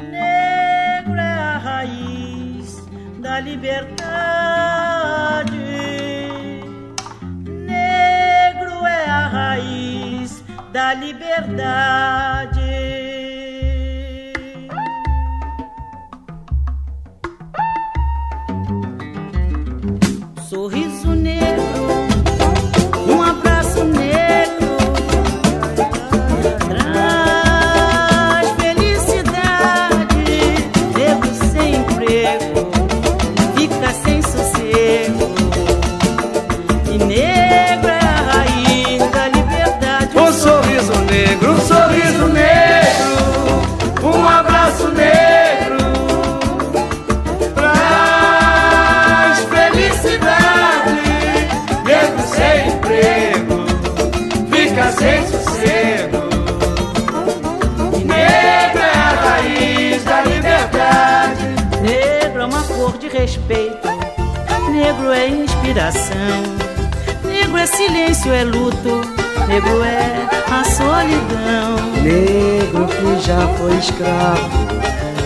Negro que já foi escravo,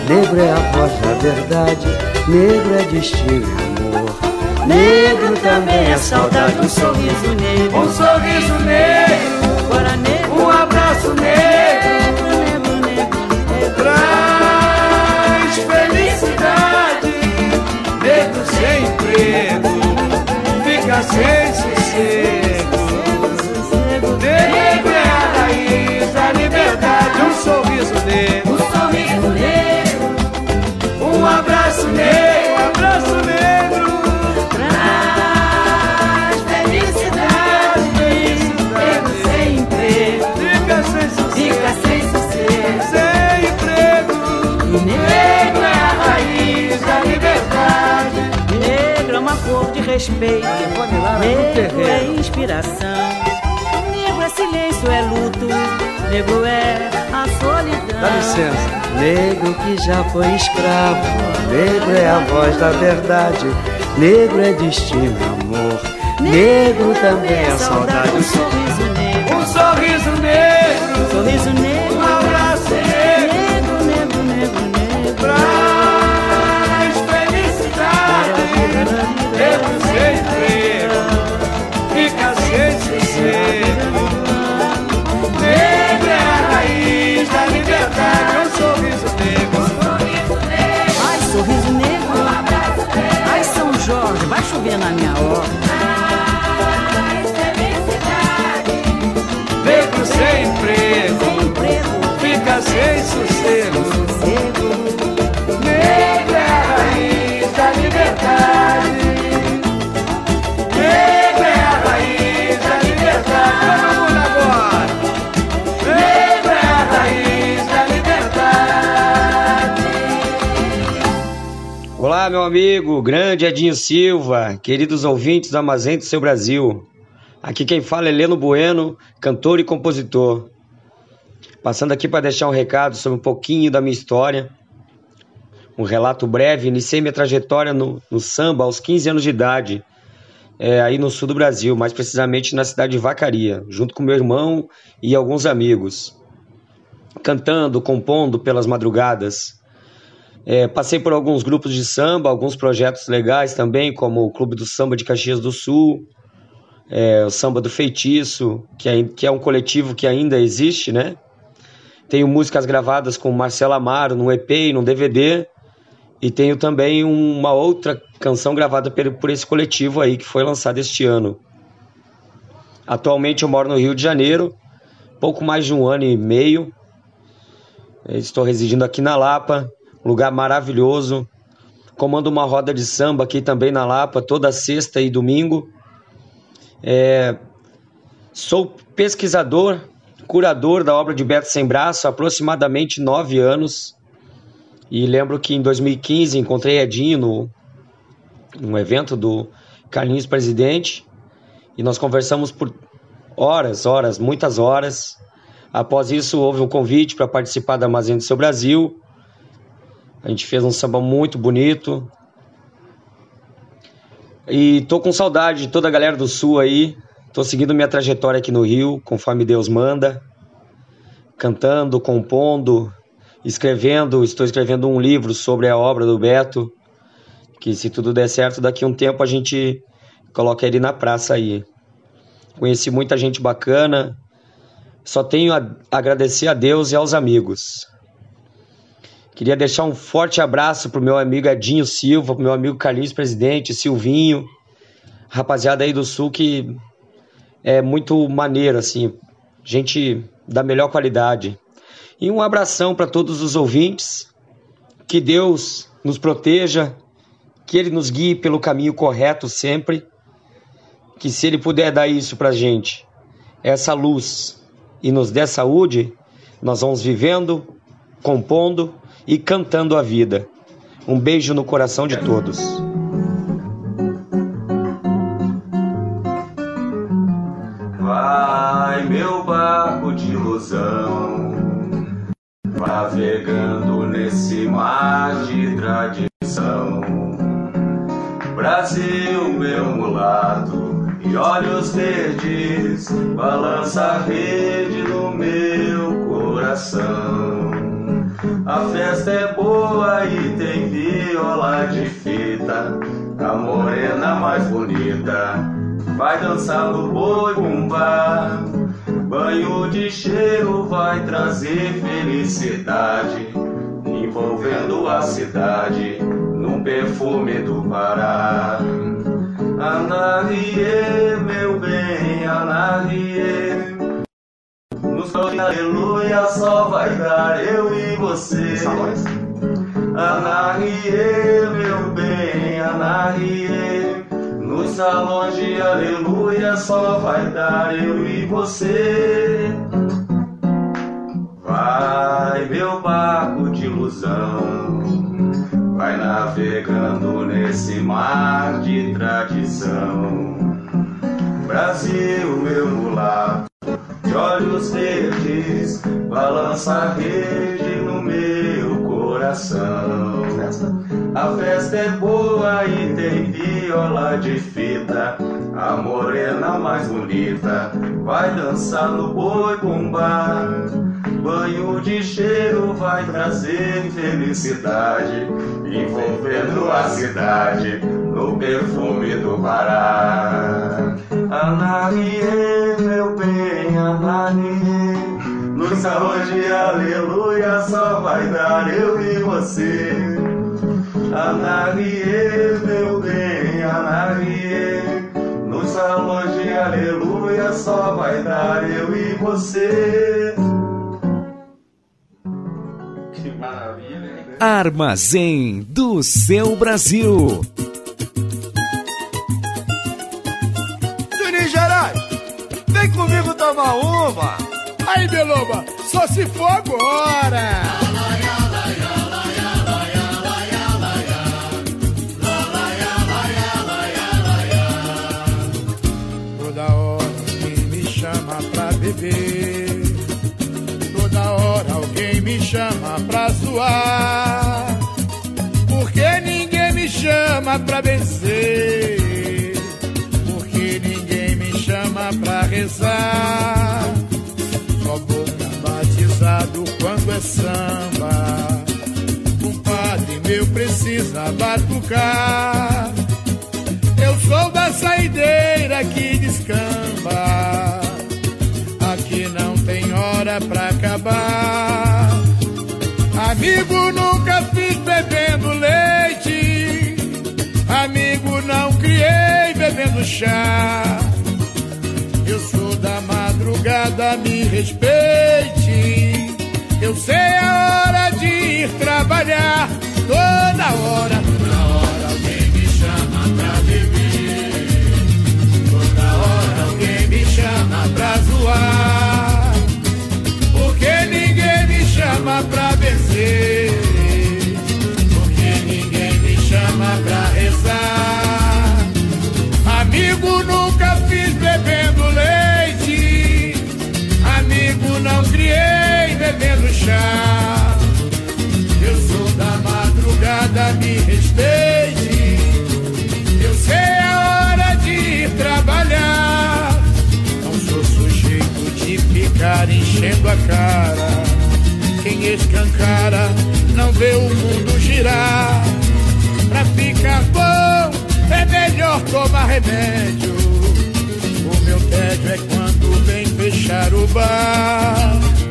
negro é a voz da verdade, negro é destino e amor. Negro também é saudade, um sorriso negro, um sorriso negro, negro, um abraço negro, negro, negro, traz felicidade, negro sem emprego, fica sem sossego. respeito, ah, é né? negro é inspiração. Negro é silêncio, é luto, negro é a solidão. Dá licença. Negro que já foi escravo, negro é a voz da verdade, negro é destino, amor. Negro, também é, é saudade. Um sorriso negro, um sorriso negro, um sorriso negro. Chover na minha horta. Negro sem emprego, fica sem sossego. Amigo, grande Edinho Silva, queridos ouvintes do Armazém do Seu Brasil. Aqui quem fala é Heleno Bueno, cantor e compositor. Passando aqui para deixar um recado sobre um pouquinho da minha história. Um relato breve. Iniciei minha trajetória no, no samba aos 15 anos de idade, é, aí no sul do Brasil, mais precisamente na cidade de Vacaria, junto com meu irmão e alguns amigos. Cantando, compondo pelas madrugadas. É, passei por alguns grupos de samba, alguns projetos legais também, como o Clube do Samba de Caxias do Sul, é, o Samba do Feitiço, que é, que é um coletivo que ainda existe, né? Tenho músicas gravadas com Marcelo Amaro num EP e num DVD. E tenho também uma outra canção gravada por, esse coletivo aí, que foi lançada este ano. Atualmente eu moro no Rio de Janeiro, pouco mais de um ano e meio. Estou residindo aqui na Lapa, lugar maravilhoso. Comando uma roda de samba aqui também na Lapa, toda sexta e domingo. É, sou pesquisador, curador da obra de Beto Sem Braço há aproximadamente nove anos. E lembro que em 2015 encontrei Edinho no, num evento do Carlinhos Presidente e nós conversamos por horas, horas, muitas horas. Após isso, houve um convite para participar da Armazém do Seu Brasil. A gente fez um samba muito bonito, e tô com saudade de toda a galera do Sul aí. Tô seguindo minha trajetória aqui no Rio, conforme Deus manda. Cantando, compondo, escrevendo. Estou escrevendo um livro sobre a obra do Beto. Que se tudo der certo, daqui a um tempo a gente coloca ele na praça aí. Conheci muita gente bacana. Só tenho a agradecer a Deus e aos amigos. Queria deixar um forte abraço pro meu amigo Edinho Silva, pro meu amigo Carlinhos Presidente, Silvinho, rapaziada aí do Sul que é muito maneiro, assim, gente da melhor qualidade. E um abração para todos os ouvintes, que Deus nos proteja, que Ele nos guie pelo caminho correto sempre, que se Ele puder dar isso pra gente, essa luz, e nos der saúde, nós vamos vivendo, compondo e cantando a vida. Um beijo no coração de todos. Vai, meu barco de ilusão, navegando nesse mar de tradição. Brasil, meu mulato, e olhos verdes, balança a rede no meu coração. A festa é boa e tem viola de fita. A morena mais bonita vai dançar no boi bumbá. Banho de cheiro vai trazer felicidade, envolvendo a cidade num perfume do Pará. Anarie, meu bem, Anarie. Nos aleluia só vai dar eu e você. Anarie, meu bem, Anarie. Nos salões de aleluia só vai dar eu e você. Vai, meu barco de ilusão. Vai navegando nesse mar de tradição. Brasil, meu mulato de olhos verdes, balança a rede no meu coração. A festa é boa e tem viola de fita, A morena mais bonita vai dançar no boi bumbá. Banho de cheiro vai trazer felicidade, envolvendo a cidade no perfume do Pará. Anarie, meu bem, Anarie, salões de aleluia só vai dar eu e você. Anarie, meu bem, Anarie, salões de aleluia só vai dar eu e você. Que maravilha, né? Armazém do seu Brasil. Vem comigo tomar uma. Aí, Beloba, só se for agora. Toda hora alguém me chama pra beber. Toda hora alguém me chama pra zoar. Porque ninguém me chama pra vencer. Pra rezar. Só pra batizado quando é samba. Um padre meu precisa batucar. Eu sou da saideira que descamba. Aqui não tem hora pra acabar. Amigo nunca fiz bebendo leite. Amigo não criei bebendo chá. Sou da madrugada, me respeite. Eu sei a hora de ir trabalhar. Toda hora, toda hora alguém me chama pra beber. Toda hora alguém me chama pra zoar. Porque ninguém me chama pra vencer. Porque ninguém me chama pra rezar. Amigo nunca chá. Eu sou da madrugada, me respeite. Eu sei a hora de ir trabalhar. Não sou sujeito de ficar enchendo a cara. Quem escancara não vê o mundo girar. Pra ficar bom é melhor tomar remédio. O meu tédio é quando vem fechar o bar.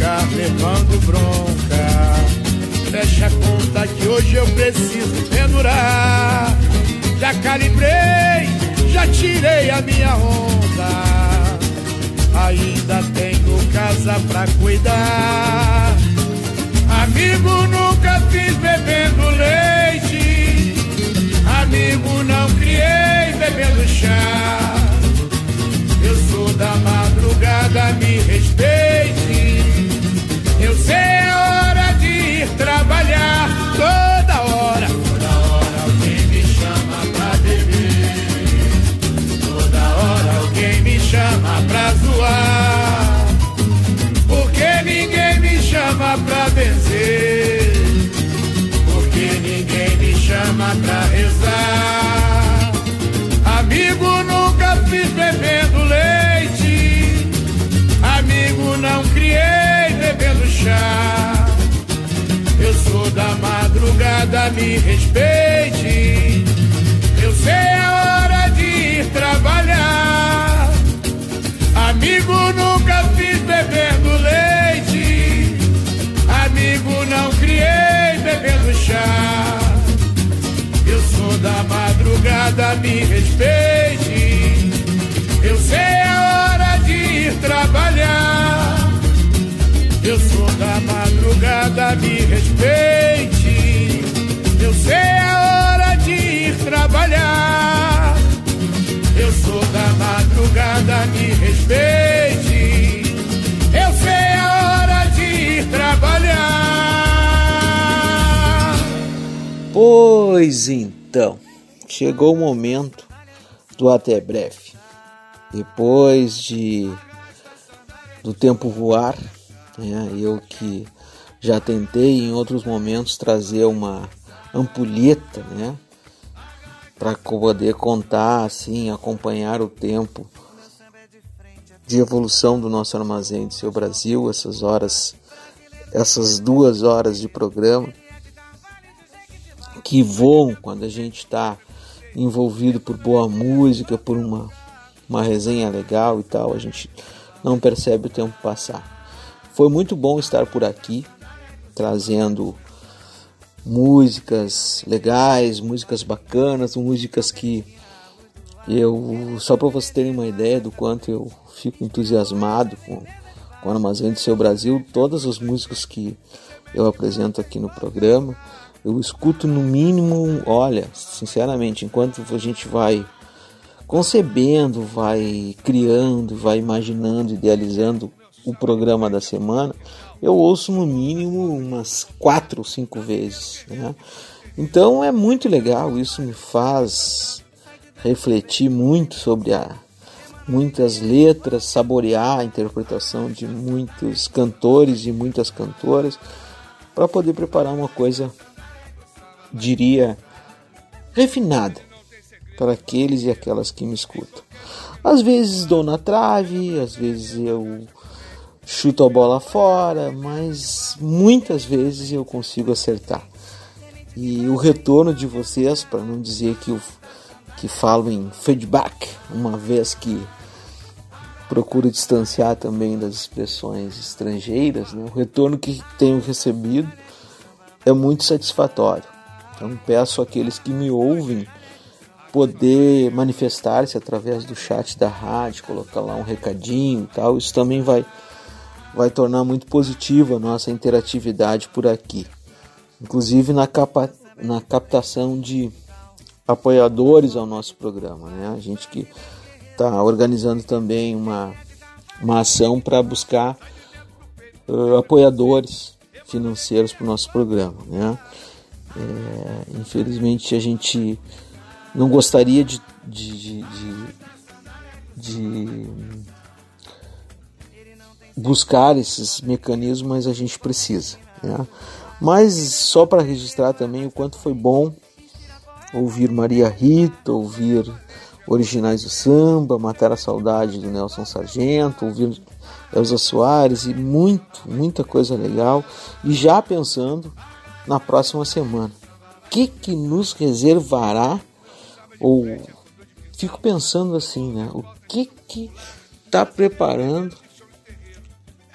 Ficar levando bronca. Fecha a conta que hoje eu preciso pendurar. Já calibrei, já tirei a minha onda. Ainda tenho casa pra cuidar. Amigo, nunca fiz bebendo leite. Amigo, não criei bebendo chá. Eu sou da madrugada, me respeite. Chama pra rezar. Amigo, nunca fiz bebendo leite. Amigo, não criei bebendo chá. Eu sou da madrugada, me respeite. Eu sei a hora de ir trabalhar. Amigo, nunca fiz bebendo leite. Amigo, não criei bebendo chá. Da madrugada, me respeite. Eu sei a hora de ir trabalhar. Eu sou da madrugada, me respeite. Eu sei a hora de ir trabalhar. Eu sou da madrugada, me respeite. Eu sei a hora de ir trabalhar. Pois então, chegou o momento do até breve. Depois de do tempo voar, né, eu que já tentei em outros momentos trazer uma ampulheta, né, para poder contar assim, acompanhar o tempo de evolução do nosso armazém do seu Brasil, essas horas, essas duas horas de programa que voam quando a gente está envolvido por boa música, por uma, uma resenha legal e tal, a gente não percebe o tempo passar. Foi muito bom estar por aqui, trazendo músicas legais, músicas bacanas, músicas que eu só para vocês terem uma ideia do quanto eu fico entusiasmado com, com o Armazém do Seu Brasil, todas as músicas que eu apresento aqui no programa, eu escuto no mínimo, olha, sinceramente, enquanto a gente vai concebendo, vai criando, vai imaginando, idealizando o programa da semana, eu ouço no mínimo umas quatro ou cinco vezes. Né? Então é muito legal, isso me faz refletir muito sobre a, muitas letras, saborear a interpretação de muitos cantores e muitas cantoras, para poder preparar uma coisa, diria, refinada para aqueles e aquelas que me escutam. Às vezes dou na trave, às vezes eu chuto a bola fora, mas muitas vezes eu consigo acertar. E o retorno de vocês, para não dizer que, eu, que falo em feedback, uma vez que procuro distanciar também das expressões estrangeiras, né? o retorno que tenho recebido é muito satisfatório. Então peço àqueles que me ouvem poder manifestar-se através do chat da rádio, colocar lá um recadinho e tal. Isso também vai vai tornar muito positiva a nossa interatividade por aqui. Inclusive na, capa, na captação de apoiadores ao nosso programa. Né? A gente que está organizando também uma, uma ação para buscar uh, apoiadores financeiros para o nosso programa. Né? É, infelizmente a gente não gostaria de, de, de, de, buscar esses mecanismos, mas a gente precisa. Né? Mas só para registrar também o quanto foi bom ouvir Maria Rita, ouvir originais do samba, matar a saudade do Nelson Sargento, ouvir Elza Soares e muito, muita coisa legal. E já pensando na próxima semana, o que que nos reservará ou fico pensando assim, né? O que que está preparando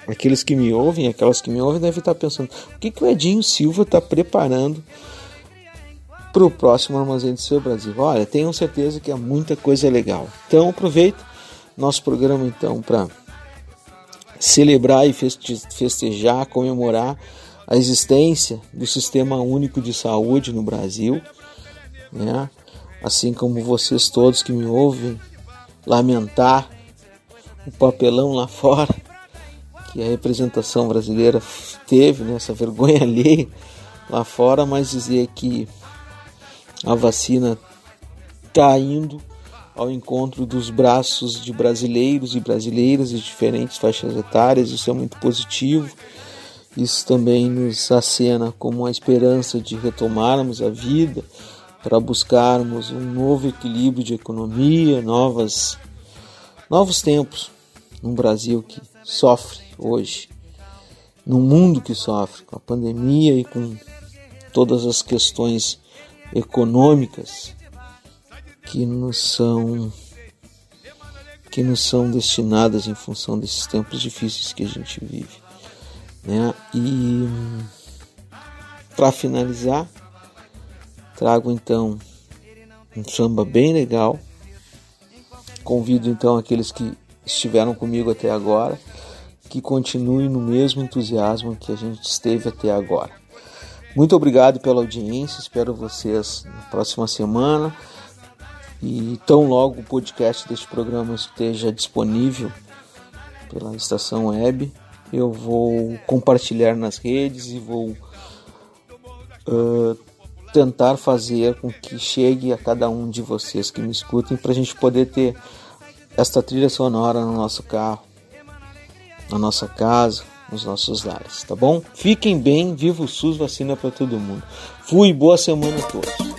aqueles que me ouvem, aquelas que me ouvem devem estar pensando: o que, que o Edinho Silva está preparando para o próximo Armazém do Seu Brasil? Olha, tenho certeza que é muita coisa legal. Então aproveito nosso programa então para celebrar e festejar, comemorar a existência do Sistema Único de Saúde no Brasil, né? assim como vocês todos que me ouvem lamentar o papelão lá fora que a representação brasileira teve, né, essa vergonha alheia lá fora, mas dizer que a vacina está indo ao encontro dos braços de brasileiros e brasileiras de diferentes faixas etárias, isso é muito positivo. Isso também nos acena como a esperança de retomarmos a vida para buscarmos um novo equilíbrio de economia, novas, novos tempos num Brasil que sofre hoje, no mundo que sofre com a pandemia e com todas as questões econômicas que nos são que nos são destinadas em função desses tempos difíceis que a gente vive, né? E para finalizar, trago então um samba bem legal. Convido então aqueles que estiveram comigo até agora que continue no mesmo entusiasmo que a gente esteve até agora. Muito obrigado pela audiência, espero vocês na próxima semana. E tão logo o podcast deste programa esteja disponível pela estação web, eu vou compartilhar nas redes e vou uh, tentar fazer com que chegue a cada um de vocês que me escutem para a gente poder ter esta trilha sonora no nosso carro, na nossa casa, nos nossos lares, tá bom? Fiquem bem, viva o SUS, vacina para todo mundo. Fui, boa semana a todos.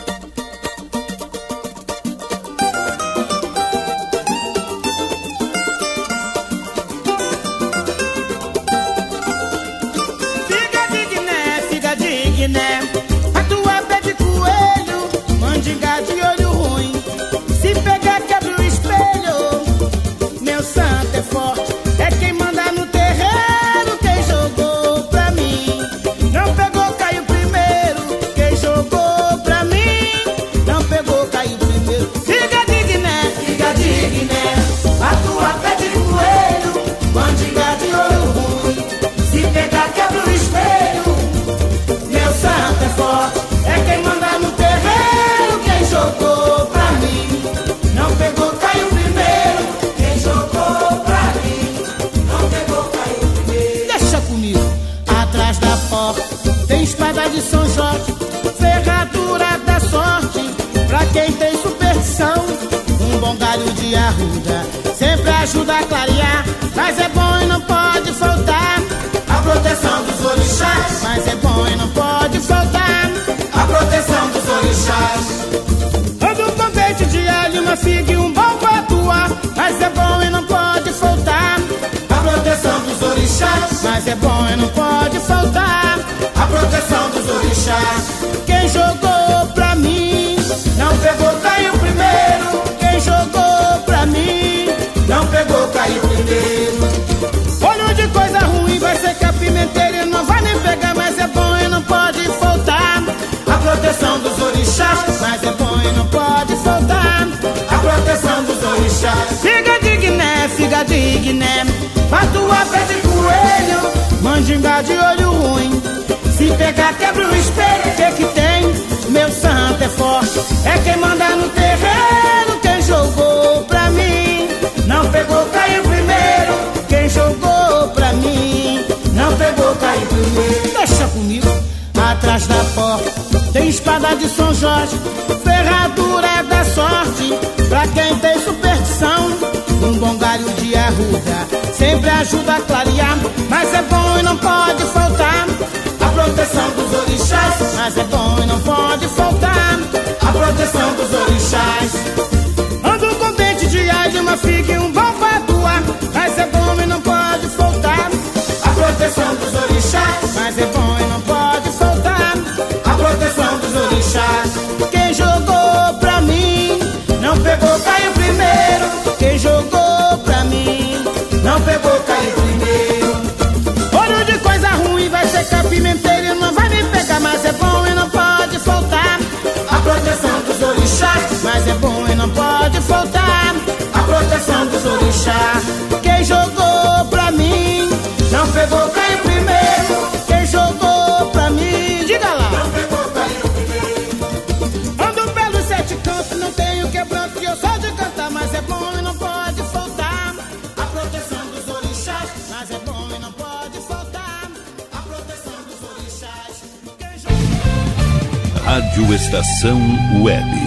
De arruda sempre ajuda a clarear. Mas é bom e não pode faltar a proteção dos orixás. Mas é bom e não pode faltar a proteção dos orixás. Ando com dente de alho, uma figa e um bom patuá. Mas é bom e não pode faltar a proteção dos orixás. Mas é bom e não pode faltar a proteção dos orixás. Quem jogou pra mim não pegou, primeiro. Olho de coisa ruim vai ser que a pimenteira não vai nem pegar, mas é bom e não pode faltar a proteção dos orixás. Mas é bom e não pode faltar a proteção dos orixás. Fica digné, fica digné, tua pé de coelho, mandinga de olho ruim. Se pegar, quebra o espelho, que que tem? Meu santo é forte, é quem manda no terreno, Deixa comigo, atrás da porta tem espada de São Jorge, ferradura da sorte. Pra quem tem superstição, um bom galho de arruda sempre ajuda a clarear. Mas é bom e não pode faltar a proteção dos orixás. Mas é bom e não pode faltar a proteção dos orixás. Quem jogou pra mim não pegou, caiu primeiro. Quem jogou pra mim, diga lá. Não pegou, caiu primeiro. Ando pelos sete cantos, não tenho quebranto, que eu sou de cantar, mas é bom e não pode faltar a proteção dos orixás. Mas é bom e não pode faltar a proteção dos orixás. Rádio Estação Web.